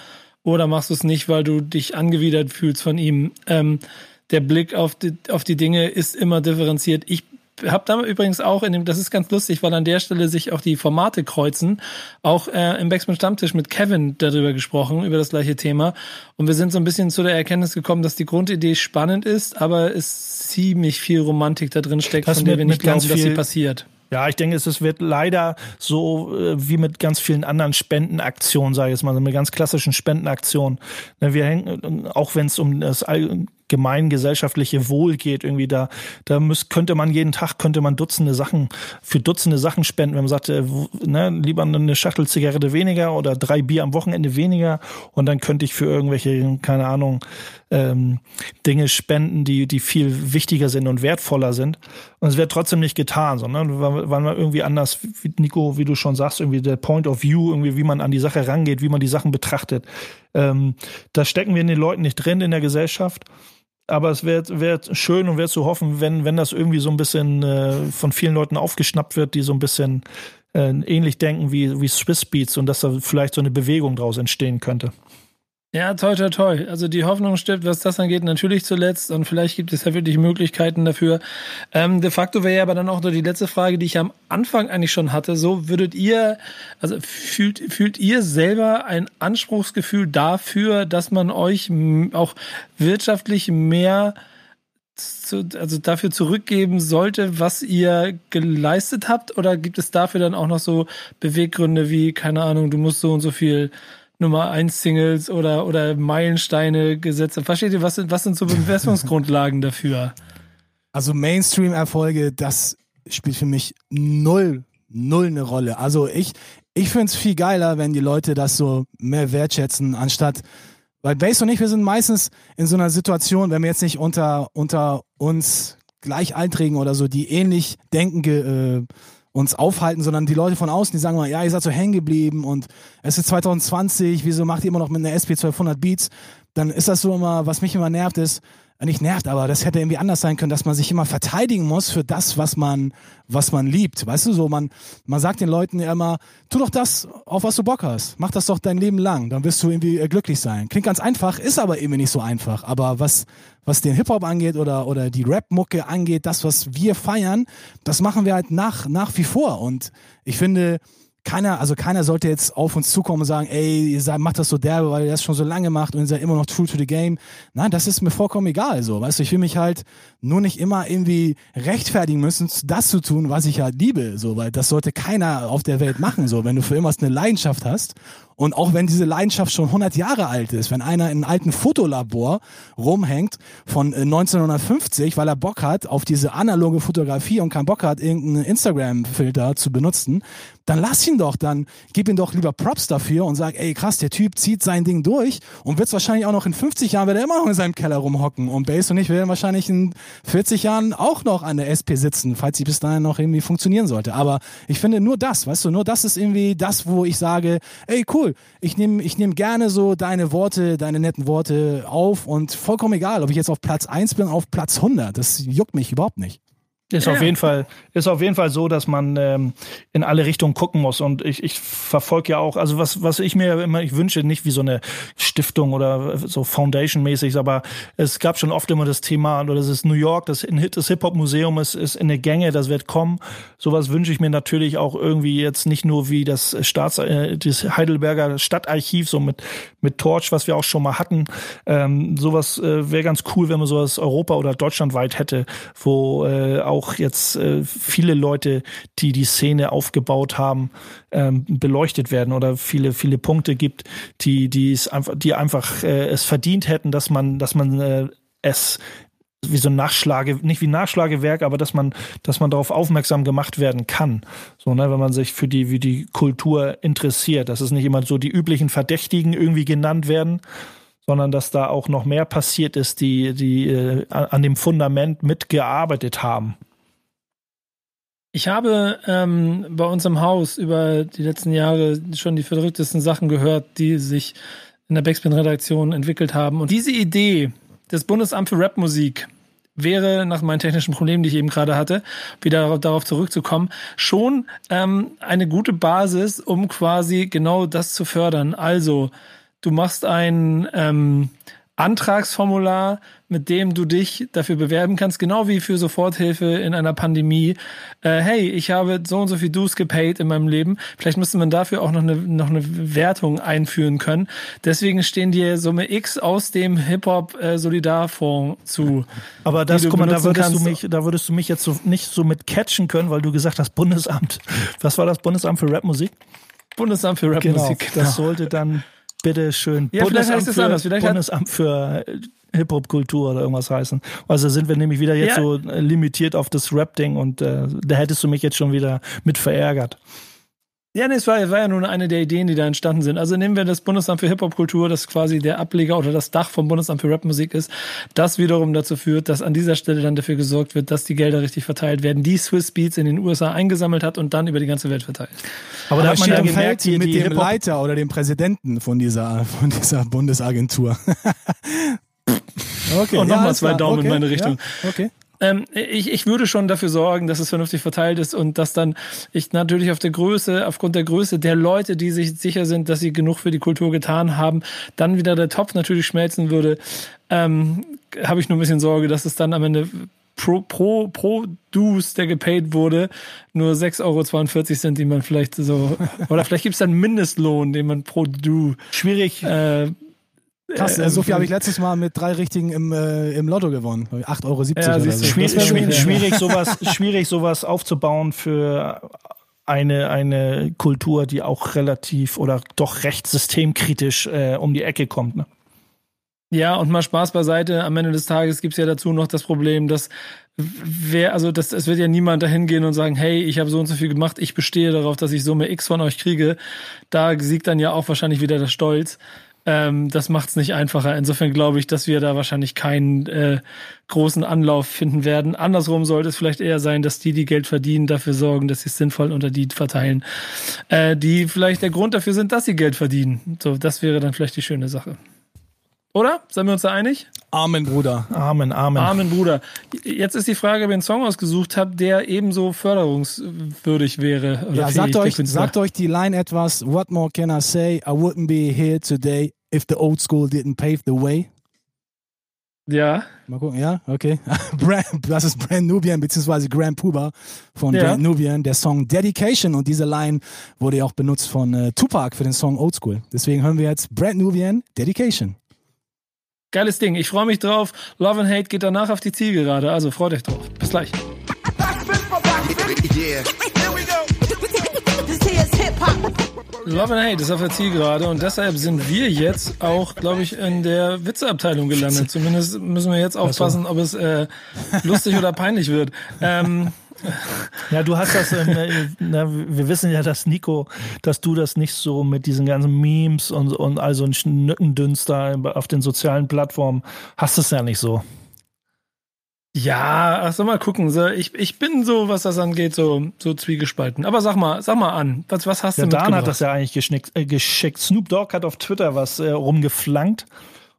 oder machst du es nicht, weil du dich angewidert fühlst von ihm. Ähm, der Blick auf die, auf die Dinge ist immer differenziert. Ich habe da übrigens auch in dem, das ist ganz lustig, weil an der Stelle sich auch die Formate kreuzen. Auch äh, im Backspin Stammtisch mit Kevin darüber gesprochen, über das gleiche Thema. Und wir sind so ein bisschen zu der Erkenntnis gekommen, dass die Grundidee spannend ist, aber es ziemlich viel Romantik da drin steckt, das von der wir nicht glauben, dass sie passiert. Ja, ich denke, es wird leider so äh, wie mit ganz vielen anderen Spendenaktionen, sage ich jetzt mal, mit ganz klassischen Spendenaktionen. Ne, wir hängen, auch wenn es um das gemeingesellschaftliche Wohl geht, irgendwie da, da müß, könnte man jeden Tag, könnte man Dutzende Sachen, für Dutzende Sachen spenden, wenn man sagt, äh, ne, lieber eine Schachtel Zigarette weniger oder drei Bier am Wochenende weniger und dann könnte ich für irgendwelche, keine Ahnung, ähm, Dinge spenden, die, die viel wichtiger sind und wertvoller sind. Und es wird trotzdem nicht getan, sondern weil, man irgendwie anders, wie Nico, wie du schon sagst, irgendwie der Point of View, irgendwie wie man an die Sache rangeht, wie man die Sachen betrachtet. Ähm, da stecken wir in den Leuten nicht drin in der Gesellschaft. Aber es wäre wär schön und wäre zu hoffen, wenn, wenn das irgendwie so ein bisschen äh, von vielen Leuten aufgeschnappt wird, die so ein bisschen äh, ähnlich denken wie, wie Swiss Beats und dass da vielleicht so eine Bewegung draus entstehen könnte. Ja, toll, toll, toll. Also die Hoffnung stirbt, was das angeht, natürlich zuletzt und vielleicht gibt es ja wirklich Möglichkeiten dafür. Ähm, de facto wäre ja aber dann auch nur die letzte Frage, die ich am Anfang eigentlich schon hatte. So würdet ihr, also fühlt, fühlt ihr selber ein Anspruchsgefühl dafür, dass man euch auch wirtschaftlich mehr zu, also dafür zurückgeben sollte, was ihr geleistet habt? Oder gibt es dafür dann auch noch so Beweggründe wie, keine Ahnung, du musst so und so viel Nummer 1 Singles oder, oder Meilensteine gesetzt Versteht ihr, was sind, was sind so Bemessungsgrundlagen dafür? Also Mainstream-Erfolge, das spielt für mich null, null eine Rolle. Also ich, ich finde es viel geiler, wenn die Leute das so mehr wertschätzen, anstatt, weil Base und ich, wir sind meistens in so einer Situation, wenn wir jetzt nicht unter, unter uns Gleichaltrigen oder so, die ähnlich denken, äh, uns aufhalten, sondern die Leute von außen, die sagen mal, ja, ihr seid so hängen geblieben und es ist 2020, wieso macht ihr immer noch mit einer SP 1200 Beats? Dann ist das so immer, was mich immer nervt, ist, nicht nervt, aber das hätte irgendwie anders sein können, dass man sich immer verteidigen muss für das, was man, was man liebt. Weißt du, so man, man sagt den Leuten ja immer, tu doch das, auf was du Bock hast. Mach das doch dein Leben lang, dann wirst du irgendwie äh, glücklich sein. Klingt ganz einfach, ist aber irgendwie nicht so einfach. Aber was, was den Hip-Hop angeht oder, oder die Rap-Mucke angeht, das, was wir feiern, das machen wir halt nach, nach wie vor. Und ich finde, keiner, also keiner sollte jetzt auf uns zukommen und sagen, ey, ihr seid, macht das so derbe, weil ihr das schon so lange macht und ihr seid immer noch true to the game. Nein, das ist mir vollkommen egal, so. Weißt du, ich will mich halt nur nicht immer irgendwie rechtfertigen müssen, das zu tun, was ich halt liebe, so, weil das sollte keiner auf der Welt machen, so. Wenn du für irgendwas eine Leidenschaft hast und auch wenn diese Leidenschaft schon 100 Jahre alt ist, wenn einer in einem alten Fotolabor rumhängt von 1950, äh, weil er Bock hat auf diese analoge Fotografie und keinen Bock hat, irgendeinen Instagram-Filter zu benutzen, dann lass ihn doch, dann gib ihm doch lieber Props dafür und sag, ey krass, der Typ zieht sein Ding durch und wird wahrscheinlich auch noch in 50 Jahren wird er immer noch in seinem Keller rumhocken und Base und ich werden wahrscheinlich in 40 Jahren auch noch an der SP sitzen, falls sie bis dahin noch irgendwie funktionieren sollte. Aber ich finde nur das, weißt du, nur das ist irgendwie das, wo ich sage, ey cool, ich nehme ich nehm gerne so deine Worte, deine netten Worte auf und vollkommen egal, ob ich jetzt auf Platz 1 bin, auf Platz 100, das juckt mich überhaupt nicht. Ist ja. auf jeden Fall, ist auf jeden Fall so, dass man ähm, in alle Richtungen gucken muss. Und ich, ich verfolge ja auch, also was, was ich mir immer, ich wünsche nicht wie so eine Stiftung oder so Foundation-mäßig, aber es gab schon oft immer das Thema, oder das ist New York, das, das Hip-Hop-Museum ist, ist in der Gänge, das wird kommen. Sowas wünsche ich mir natürlich auch irgendwie jetzt nicht nur wie das Staats, äh, das Heidelberger Stadtarchiv, so mit, mit Torch, was wir auch schon mal hatten. Ähm, sowas äh, wäre ganz cool, wenn man sowas Europa oder deutschlandweit hätte, wo äh, auch auch jetzt äh, viele Leute, die die Szene aufgebaut haben, ähm, beleuchtet werden oder viele viele Punkte gibt, die die es einfach die einfach äh, es verdient hätten, dass man dass man äh, es wie so ein Nachschlage, nicht wie Nachschlagewerk, aber dass man, dass man darauf aufmerksam gemacht werden kann. So, ne, wenn man sich für die, wie die Kultur interessiert, dass es nicht immer so die üblichen Verdächtigen irgendwie genannt werden, sondern dass da auch noch mehr passiert ist, die, die äh, an dem Fundament mitgearbeitet haben. Ich habe ähm, bei uns im Haus über die letzten Jahre schon die verrücktesten Sachen gehört, die sich in der Backspin-Redaktion entwickelt haben. Und diese Idee des Bundesamt für Rapmusik wäre nach meinen technischen Problemen, die ich eben gerade hatte, wieder darauf zurückzukommen, schon ähm, eine gute Basis, um quasi genau das zu fördern. Also, du machst ein, ähm, Antragsformular, mit dem du dich dafür bewerben kannst, genau wie für Soforthilfe in einer Pandemie. Äh, hey, ich habe so und so viel Dues gepaid in meinem Leben. Vielleicht müsste man dafür auch noch eine, noch eine Wertung einführen können. Deswegen stehen dir Summe X aus dem Hip-Hop-Solidarfonds äh, zu. Aber das, guck mal, da würdest du mich, da würdest du mich jetzt so nicht so mit catchen können, weil du gesagt hast, Bundesamt. Was war das Bundesamt für Rapmusik? Bundesamt für Rapmusik. Genau, das sollte dann bitte schön ja, Bundesamt, für, Bundesamt für Hip-Hop-Kultur oder irgendwas heißen. Also sind wir nämlich wieder jetzt ja. so limitiert auf das Rap-Ding und äh, da hättest du mich jetzt schon wieder mit verärgert. Ja, nee, es war, war ja nur eine der Ideen, die da entstanden sind. Also nehmen wir das Bundesamt für Hip-Hop-Kultur, das quasi der Ableger oder das Dach vom Bundesamt für Rapmusik ist, das wiederum dazu führt, dass an dieser Stelle dann dafür gesorgt wird, dass die Gelder richtig verteilt werden, die Swiss Beats in den USA eingesammelt hat und dann über die ganze Welt verteilt. Aber, Aber da hat man ja gemerkt, die, mit dem Leiter oder dem Präsidenten von dieser, von dieser Bundesagentur. okay, und nochmal ja, zwei Daumen okay, in meine Richtung. Ja, okay. Ähm, ich, ich würde schon dafür sorgen, dass es vernünftig verteilt ist und dass dann ich natürlich auf der Größe, aufgrund der Größe der Leute, die sich sicher sind, dass sie genug für die Kultur getan haben, dann wieder der Topf natürlich schmelzen würde. Ähm, Habe ich nur ein bisschen Sorge, dass es dann am Ende pro, pro, pro Dues, der gepaid wurde, nur 6,42 Euro sind, die man vielleicht so, oder vielleicht gibt es dann Mindestlohn, den man pro Du schwierig äh, Krass, äh, so viel habe ich letztes Mal mit drei Richtigen im, äh, im Lotto gewonnen. 8,70 Euro. Ja, oder so. schwierig, schwierig, schwierig, sowas, schwierig, sowas aufzubauen für eine, eine Kultur, die auch relativ oder doch recht systemkritisch äh, um die Ecke kommt. Ne? Ja, und mal Spaß beiseite. Am Ende des Tages gibt's ja dazu noch das Problem, dass wer, also das, es wird ja niemand dahin gehen und sagen, hey, ich habe so und so viel gemacht, ich bestehe darauf, dass ich Summe X von euch kriege. Da siegt dann ja auch wahrscheinlich wieder der Stolz. Ähm, das macht es nicht einfacher. Insofern glaube ich, dass wir da wahrscheinlich keinen äh, großen Anlauf finden werden. Andersrum sollte es vielleicht eher sein, dass die, die Geld verdienen, dafür sorgen, dass sie es sinnvoll unter die verteilen, äh, die vielleicht der Grund dafür sind, dass sie Geld verdienen. So, das wäre dann vielleicht die schöne Sache. Oder? Seien wir uns da einig? Amen, Bruder. Amen, Amen. Amen, Bruder. Jetzt ist die Frage, ob ihr einen Song ausgesucht habt, der ebenso förderungswürdig wäre. ja, sagt euch, sagt euch die Line etwas. What more can I say? I wouldn't be here today if the old school didn't pave the way. Ja. Mal gucken, ja, okay. das ist Brand Nubian, beziehungsweise Grand Puba von ja. Brand Nubian, der Song Dedication. Und diese Line wurde ja auch benutzt von äh, Tupac für den Song Old School. Deswegen hören wir jetzt Brand Nubian Dedication. Geiles Ding. Ich freue mich drauf. Love and Hate geht danach auf die Zielgerade. Also freut euch drauf. Bis gleich. Love and Hate ist auf der Zielgerade und deshalb sind wir jetzt auch, glaube ich, in der Witzeabteilung gelandet. Zumindest müssen wir jetzt aufpassen, ob es äh, lustig oder peinlich wird. Ähm, ja, du hast das, ähm, na, wir wissen ja, dass Nico, dass du das nicht so mit diesen ganzen Memes und, und also ein Schnückendünster auf den sozialen Plattformen hast es ja nicht so. Ja, ach so mal gucken. So, ich, ich bin so, was das angeht, so, so zwiegespalten. Aber sag mal, sag mal an, was, was hast ja, du Dan hat das ja eigentlich geschickt, äh, geschickt. Snoop Dogg hat auf Twitter was äh, rumgeflankt.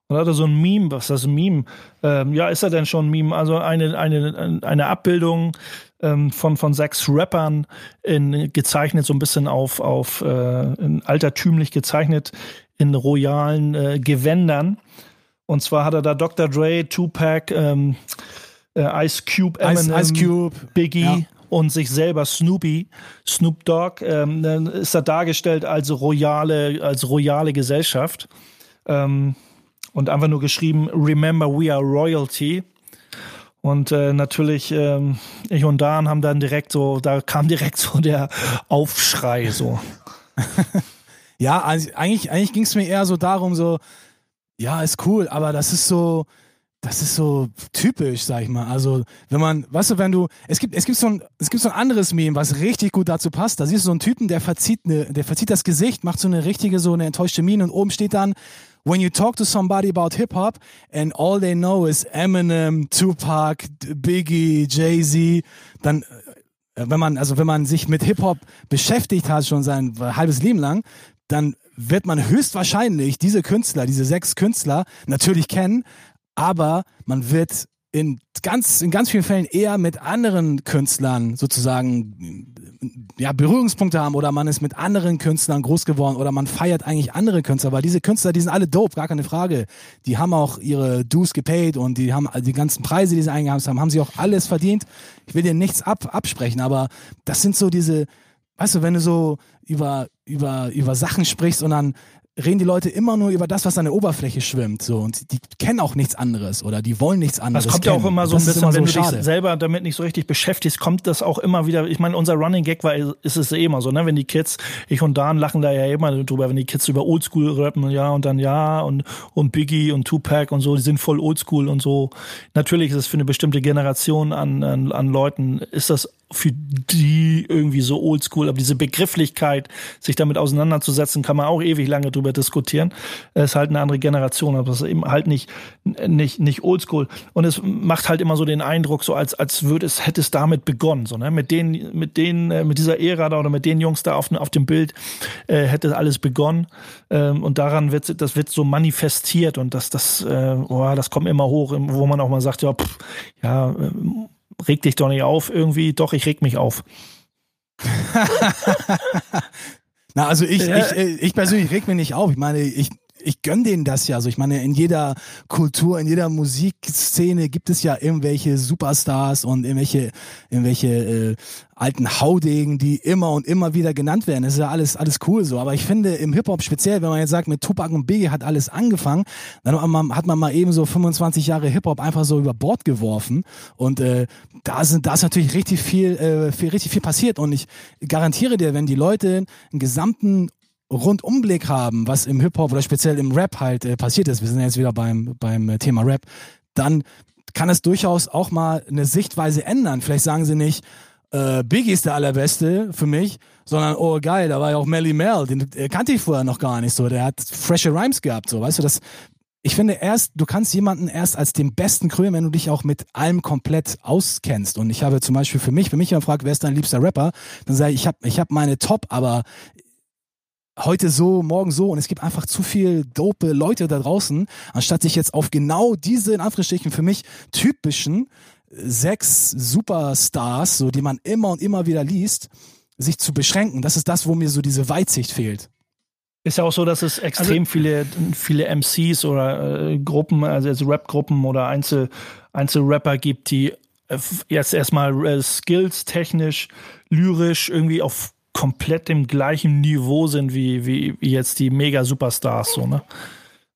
Und hat er so ein Meme, was ist das ein Meme? Ähm, ja, ist er denn schon ein Meme? Also eine, eine, eine Abbildung ähm, von, von sechs Rappern in, gezeichnet, so ein bisschen auf, auf äh, altertümlich gezeichnet in royalen äh, Gewändern. Und zwar hat er da Dr. Dre, Tupac, ähm, äh, Ice Cube, Eminem, Ice, Ice Cube, Biggie ja. und sich selber Snoopy, Snoop Dogg, ähm, ist er dargestellt als royale, als royale Gesellschaft. Ähm, und einfach nur geschrieben, Remember we are royalty. Und äh, natürlich, ähm, ich und Dan haben dann direkt so, da kam direkt so der Aufschrei so. ja, also eigentlich, eigentlich ging es mir eher so darum, so, ja, ist cool, aber das ist so, das ist so typisch, sag ich mal. Also, wenn man, weißt du, wenn du, es gibt, es gibt so ein, es gibt so ein anderes Meme, was richtig gut dazu passt. Da siehst du so einen Typen, der verzieht ne, der verzieht das Gesicht, macht so eine richtige, so eine enttäuschte Miene und oben steht dann, when you talk to somebody about hip hop and all they know is Eminem, Tupac, Biggie, Jay-Z, dann, äh, wenn man, also wenn man sich mit Hip Hop beschäftigt hat, schon sein halbes Leben lang, dann wird man höchstwahrscheinlich diese Künstler, diese sechs Künstler natürlich kennen, aber man wird in ganz, in ganz vielen Fällen eher mit anderen Künstlern sozusagen ja, Berührungspunkte haben oder man ist mit anderen Künstlern groß geworden oder man feiert eigentlich andere Künstler, weil diese Künstler, die sind alle dope, gar keine Frage. Die haben auch ihre Dues gepaid und die haben die ganzen Preise, die sie eingeheimst haben, haben sie auch alles verdient. Ich will dir nichts ab, absprechen, aber das sind so diese, weißt du, wenn du so über, über, über Sachen sprichst und dann reden die Leute immer nur über das, was an der Oberfläche schwimmt, so und die kennen auch nichts anderes oder die wollen nichts anderes. Das kommt kennen. ja auch immer so ein bisschen, immer so wenn du schade. dich selber damit nicht so richtig beschäftigst, kommt das auch immer wieder. Ich meine, unser Running Gag war, ist es eh immer so, ne? Wenn die Kids, ich und Dan lachen da ja immer drüber, wenn die Kids über Oldschool rappen, ja und dann ja und und Biggie und Tupac und so, die sind voll Oldschool und so. Natürlich ist es für eine bestimmte Generation an, an, an Leuten ist das für die irgendwie so oldschool, aber diese Begrifflichkeit, sich damit auseinanderzusetzen, kann man auch ewig lange drüber diskutieren. Es ist halt eine andere Generation, aber es ist eben halt nicht, nicht, nicht oldschool. Und es macht halt immer so den Eindruck, so als, als würde es, hätte es damit begonnen, so, ne? Mit denen, mit denen, äh, mit dieser Ära da oder mit den Jungs da auf, auf dem Bild, äh, hätte alles begonnen. Ähm, und daran wird, das wird so manifestiert und das, das, äh, oh, das kommt immer hoch, wo man auch mal sagt, ja, pff, ja, äh, reg dich doch nicht auf irgendwie. Doch, ich reg mich auf. Na, also ich, ja. ich, äh, ich persönlich reg mich nicht auf. Ich meine, ich, ich gönn denen das ja. Also ich meine, in jeder Kultur, in jeder Musikszene gibt es ja irgendwelche Superstars und irgendwelche, irgendwelche äh, alten Haudegen, die immer und immer wieder genannt werden. Das ist ja alles, alles cool so. Aber ich finde im Hip-Hop speziell, wenn man jetzt sagt, mit Tupac und Biggie hat alles angefangen, dann hat man mal eben so 25 Jahre Hip-Hop einfach so über Bord geworfen. Und äh, da sind, da ist natürlich richtig viel, äh, viel, richtig viel passiert. Und ich garantiere dir, wenn die Leute einen gesamten Rundumblick haben, was im Hip-Hop oder speziell im Rap halt äh, passiert ist, wir sind jetzt wieder beim, beim äh, Thema Rap, dann kann es durchaus auch mal eine Sichtweise ändern. Vielleicht sagen sie nicht, äh, Biggie ist der allerbeste für mich, sondern oh geil, da war ja auch Melly Mel, den äh, kannte ich vorher noch gar nicht so, der hat frische Rhymes gehabt, so, weißt du, das ich finde erst, du kannst jemanden erst als den besten krönen, wenn du dich auch mit allem komplett auskennst. Und ich habe zum Beispiel für mich, wenn mich jemand fragt, wer ist dein liebster Rapper, dann sage ich, ich habe ich hab meine Top, aber heute so, morgen so und es gibt einfach zu viel dope Leute da draußen, anstatt sich jetzt auf genau diese, in Anführungsstrichen für mich, typischen sechs Superstars, so die man immer und immer wieder liest, sich zu beschränken. Das ist das, wo mir so diese Weitsicht fehlt. Ist ja auch so, dass es extrem also, viele, viele MCs oder äh, Gruppen, also, also Rap-Gruppen oder Einzel, Einzelrapper gibt, die äh, jetzt erstmal äh, skills technisch, lyrisch irgendwie auf komplett im gleichen Niveau sind wie, wie, jetzt die Mega-Superstars, so, ne?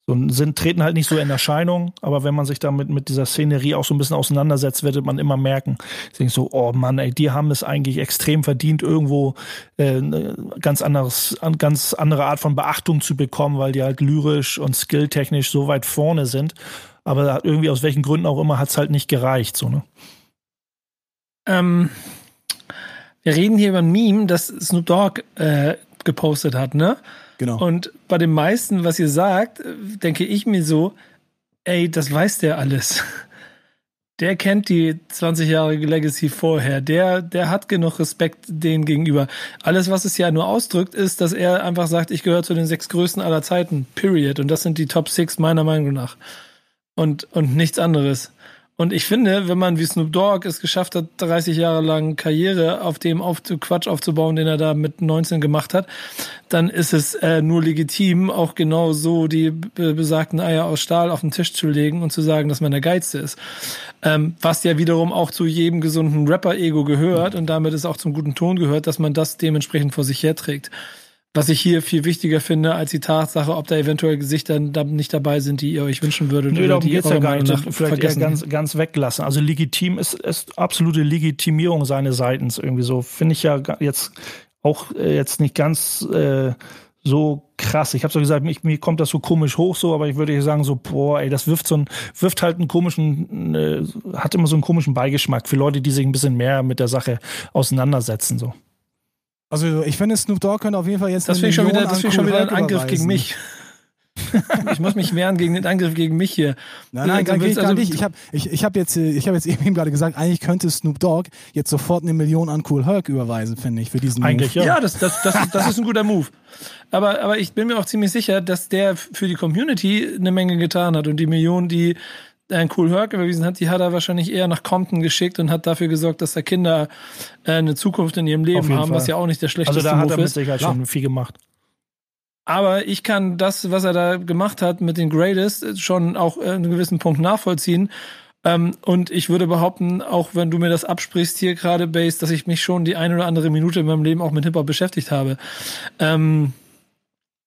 So, sind, treten halt nicht so in Erscheinung, aber wenn man sich damit mit dieser Szenerie auch so ein bisschen auseinandersetzt, wird man immer merken, ich so, oh Mann, ey, die haben es eigentlich extrem verdient, irgendwo äh, eine ganz anderes, ganz andere Art von Beachtung zu bekommen, weil die halt lyrisch und skilltechnisch so weit vorne sind. Aber irgendwie aus welchen Gründen auch immer hat es halt nicht gereicht, so, ne? Ähm, wir reden hier über ein Meme, das Snoop Dogg äh, gepostet hat, ne? Genau. Und bei den meisten, was ihr sagt, denke ich mir so, ey, das weiß der alles. Der kennt die 20-jährige Legacy vorher. Der, der hat genug Respekt denen gegenüber. Alles, was es ja nur ausdrückt, ist, dass er einfach sagt, ich gehöre zu den sechs größten aller Zeiten. Period. Und das sind die Top Six meiner Meinung nach. Und, und nichts anderes. Und ich finde, wenn man wie Snoop Dogg es geschafft hat, 30 Jahre lang Karriere auf dem auf Quatsch aufzubauen, den er da mit 19 gemacht hat, dann ist es äh, nur legitim, auch genau so die besagten Eier aus Stahl auf den Tisch zu legen und zu sagen, dass man der Geilste ist. Ähm, was ja wiederum auch zu jedem gesunden Rapper-Ego gehört und damit ist auch zum guten Ton gehört, dass man das dementsprechend vor sich herträgt. Was ich hier viel wichtiger finde als die Tatsache, ob da eventuell Gesichter nicht dabei sind, die ihr euch wünschen würdet. Nee, darum geht's ja gar nicht. Vielleicht vergessen. ganz, ganz weglassen. Also legitim ist, ist absolute Legitimierung seines Seitens irgendwie so. Finde ich ja jetzt auch äh, jetzt nicht ganz äh, so krass. Ich habe so gesagt, mich, mir kommt das so komisch hoch so, aber ich würde sagen so, boah, ey, das wirft so ein, wirft halt einen komischen, äh, hat immer so einen komischen Beigeschmack für Leute, die sich ein bisschen mehr mit der Sache auseinandersetzen so. Also ich finde, Snoop Dogg könnte auf jeden Fall jetzt. Das finde schon wieder, das schon wieder ein Angriff gegen mich. ich muss mich wehren gegen den Angriff gegen mich hier. Nein, nein, nein gar also nicht. Ich habe ich, ich hab jetzt, ich hab jetzt eben gerade gesagt, eigentlich könnte Snoop Dogg jetzt sofort eine Million an Cool Herc überweisen, finde ich, für diesen Eigentlich, Move. ja. Ja, das, das, das, das ist ein guter Move. Aber, aber ich bin mir auch ziemlich sicher, dass der für die Community eine Menge getan hat und die Millionen, die Dan Cool Herc überwiesen hat, die hat er wahrscheinlich eher nach Compton geschickt und hat dafür gesorgt, dass da Kinder äh, eine Zukunft in ihrem Leben haben, Fall. was ja auch nicht der schlechteste Also da hat er mit Sicherheit schon viel gemacht. Aber ich kann das, was er da gemacht hat mit den Greatest, schon auch äh, einen gewissen Punkt nachvollziehen. Ähm, und ich würde behaupten, auch wenn du mir das absprichst hier gerade, Base, dass ich mich schon die eine oder andere Minute in meinem Leben auch mit Hip-Hop beschäftigt habe. Ähm,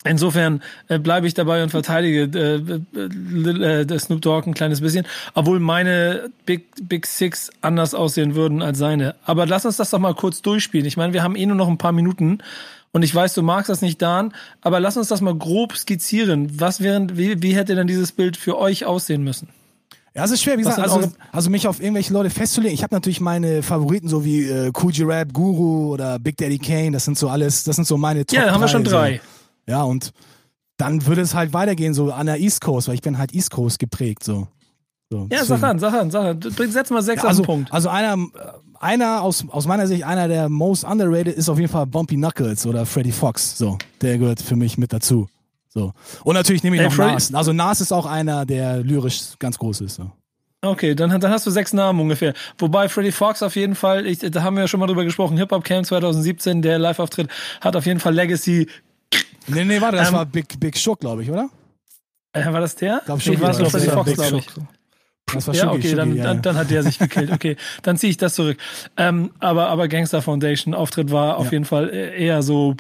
Insofern äh, bleibe ich dabei und verteidige äh, äh, Snoop Dogg ein kleines bisschen, obwohl meine Big, Big Six anders aussehen würden als seine. Aber lass uns das doch mal kurz durchspielen. Ich meine, wir haben eh nur noch ein paar Minuten und ich weiß, du magst das nicht, Dan, aber lass uns das mal grob skizzieren. Was wären, wie, wie hätte denn dieses Bild für euch aussehen müssen? Ja, es ist schwer, wie gesagt, also, also mich auf irgendwelche Leute festzulegen. Ich habe natürlich meine Favoriten, so wie äh, Coogee Rap, Guru oder Big Daddy Kane, das sind so alles, das sind so meine Top Ja, da haben wir schon drei. So. Ja, und dann würde es halt weitergehen, so an der East Coast, weil ich bin halt East Coast geprägt, so. so ja, sag an, sag an, sag an. Setz mal sechs ja, also, auf den Punkt. Also einer, einer aus, aus meiner Sicht, einer der most underrated ist auf jeden Fall Bumpy Knuckles oder Freddie Fox, so. Der gehört für mich mit dazu. So. Und natürlich nehme ich hey, noch Freddy Nas. Also Nas ist auch einer, der lyrisch ganz groß ist. So. Okay, dann, dann hast du sechs Namen ungefähr. Wobei Freddie Fox auf jeden Fall, ich, da haben wir ja schon mal drüber gesprochen, Hip-Hop Camp 2017, der Live-Auftritt, hat auf jeden Fall Legacy. Nee, nee, warte, das ähm, war Big, Big Shook, glaube ich, oder? Äh, war das der? Glaub, Schuck, ich weiß noch, Freddie Fox, glaube ich. Das war ja, okay, Schucki, dann, ja. dann, dann, hat der sich gekillt. Okay, dann ziehe ich das zurück. Ähm, aber, aber Gangster Foundation Auftritt war auf ja. jeden Fall eher so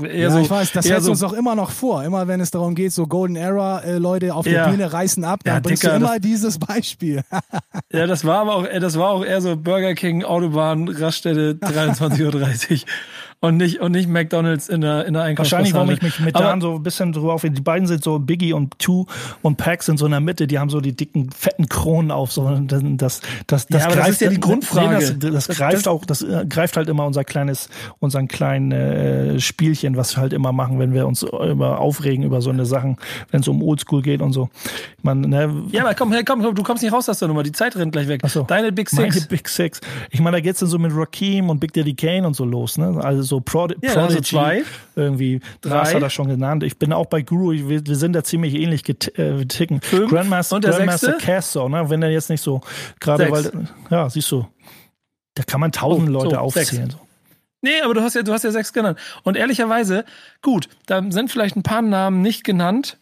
Eher ja, so, ich weiß, das hält so, uns auch immer noch vor. Immer wenn es darum geht, so Golden Era äh, Leute auf ja. der Bühne reißen ab, dann ja, bringst Dicker, du immer das, dieses Beispiel. ja, das war aber auch, äh, das war auch eher so Burger King Autobahn Raststätte 23:30 Uhr und nicht und nicht McDonald's in der in der Wahrscheinlich, warum ich mich mit aber, Dan so ein bisschen so auf die beiden sind so Biggie und Two und Pack sind so in der Mitte, die haben so die dicken fetten Kronen auf so das das das, das ja, greift das ist ja die Grundfrage. Nee, das, das, das, greift auch das äh, greift halt immer unser kleines unseren kleinen äh, Spielchen, was wir halt immer machen, wenn wir uns über aufregen über so eine Sachen, wenn es um Oldschool geht und so. Man, ne, ja, aber komm, hey, komm, komm, du kommst nicht raus aus der Nummer, die Zeit rennt gleich weg. Ach so. Deine Big Six. Meine Big Six. Ich meine, da geht's dann so mit Rakim und Big Daddy Kane und so los, ne? Also so Prod ja, Prodigy, also zwei, irgendwie, drei hat er schon genannt. Ich bin auch bei Guru, wir, wir sind da ziemlich ähnlich geticken. Äh, Fünf. Grandmaster, und der Grandmaster Castle, ne? Wenn er jetzt nicht so gerade, weil, ja, siehst du, da kann man tausend oh, Leute so, aufzählen. So. Nee, aber du hast ja, du hast ja sechs genannt. Und ehrlicherweise, gut, da sind vielleicht ein paar Namen nicht genannt,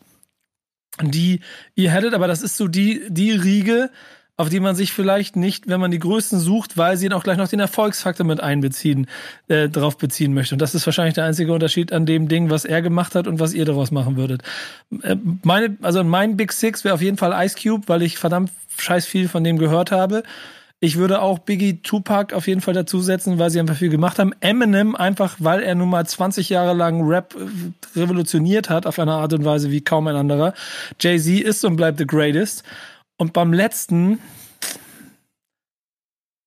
die ihr hättet, aber das ist so die, die Riege, auf die man sich vielleicht nicht, wenn man die größten sucht, weil sie dann auch gleich noch den Erfolgsfaktor mit einbeziehen, äh, drauf beziehen möchte. Und das ist wahrscheinlich der einzige Unterschied an dem Ding, was er gemacht hat und was ihr daraus machen würdet. Äh, meine, also mein Big Six wäre auf jeden Fall Ice Cube, weil ich verdammt scheiß viel von dem gehört habe. Ich würde auch Biggie Tupac auf jeden Fall dazusetzen, weil sie einfach viel gemacht haben. Eminem einfach, weil er nun mal 20 Jahre lang Rap äh, revolutioniert hat auf eine Art und Weise wie kaum ein anderer. Jay-Z ist und bleibt the greatest. Und beim letzten,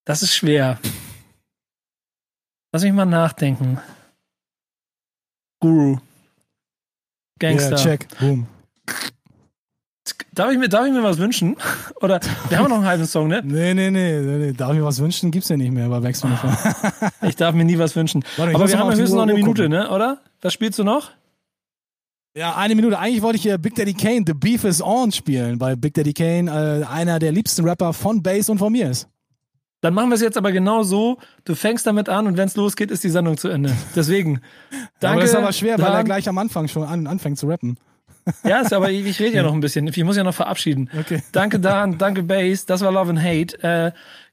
das ist schwer. Lass mich mal nachdenken. Guru. Gangster. Yeah, check. Boom. Darf ich, mir, darf ich mir was wünschen? Oder wir haben noch einen halben Song, ne? Nee, nee, nee. nee. Darf ich mir was wünschen? Gibt's ja nicht mehr bei Backspin. ich darf mir nie was wünschen. Warte, Aber wir haben höchstens noch eine Minute, gucken. ne? Oder? Was spielst du noch? Ja, eine Minute. Eigentlich wollte ich hier Big Daddy Kane, The Beef is On spielen, weil Big Daddy Kane äh, einer der liebsten Rapper von Bass und von mir ist. Dann machen wir es jetzt aber genau so. Du fängst damit an und wenn es losgeht, ist die Sendung zu Ende. Deswegen. Danke. Aber das ist aber schwer, weil er gleich am Anfang schon an, anfängt zu rappen. Ja, ist aber ich, ich rede ja noch ein bisschen. Ich muss ja noch verabschieden. Okay. Danke Dan, danke Bass. Das war Love and Hate. Äh,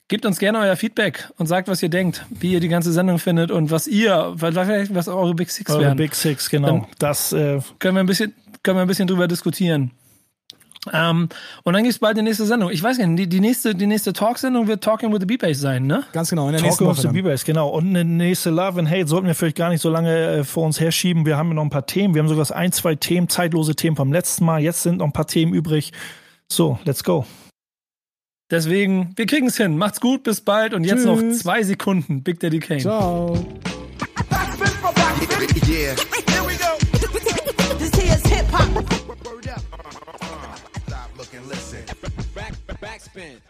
Gebt uns gerne euer Feedback und sagt, was ihr denkt, wie ihr die ganze Sendung findet und was ihr, vielleicht was eure Big Six eure wären. Big Six, genau. Dann das äh, können wir ein bisschen, können wir ein bisschen drüber diskutieren. Ähm, und dann gibt's bald die nächste Sendung. Ich weiß nicht, die, die nächste, die nächste Talk-Sendung wird Talking with the B-Bass sein, ne? Ganz genau, in der Talking with the B-Bass, genau. Und eine nächste Love and Hate sollten wir vielleicht gar nicht so lange äh, vor uns herschieben. Wir haben ja noch ein paar Themen. Wir haben sogar ein, zwei Themen, zeitlose Themen vom letzten Mal. Jetzt sind noch ein paar Themen übrig. So, let's go. Deswegen, wir kriegen es hin. Macht's gut, bis bald und jetzt Tschüss. noch zwei Sekunden. Big Daddy Kane. Ciao. yeah. Here we go. This here's hip hop. Stop, look, listen. Backspin.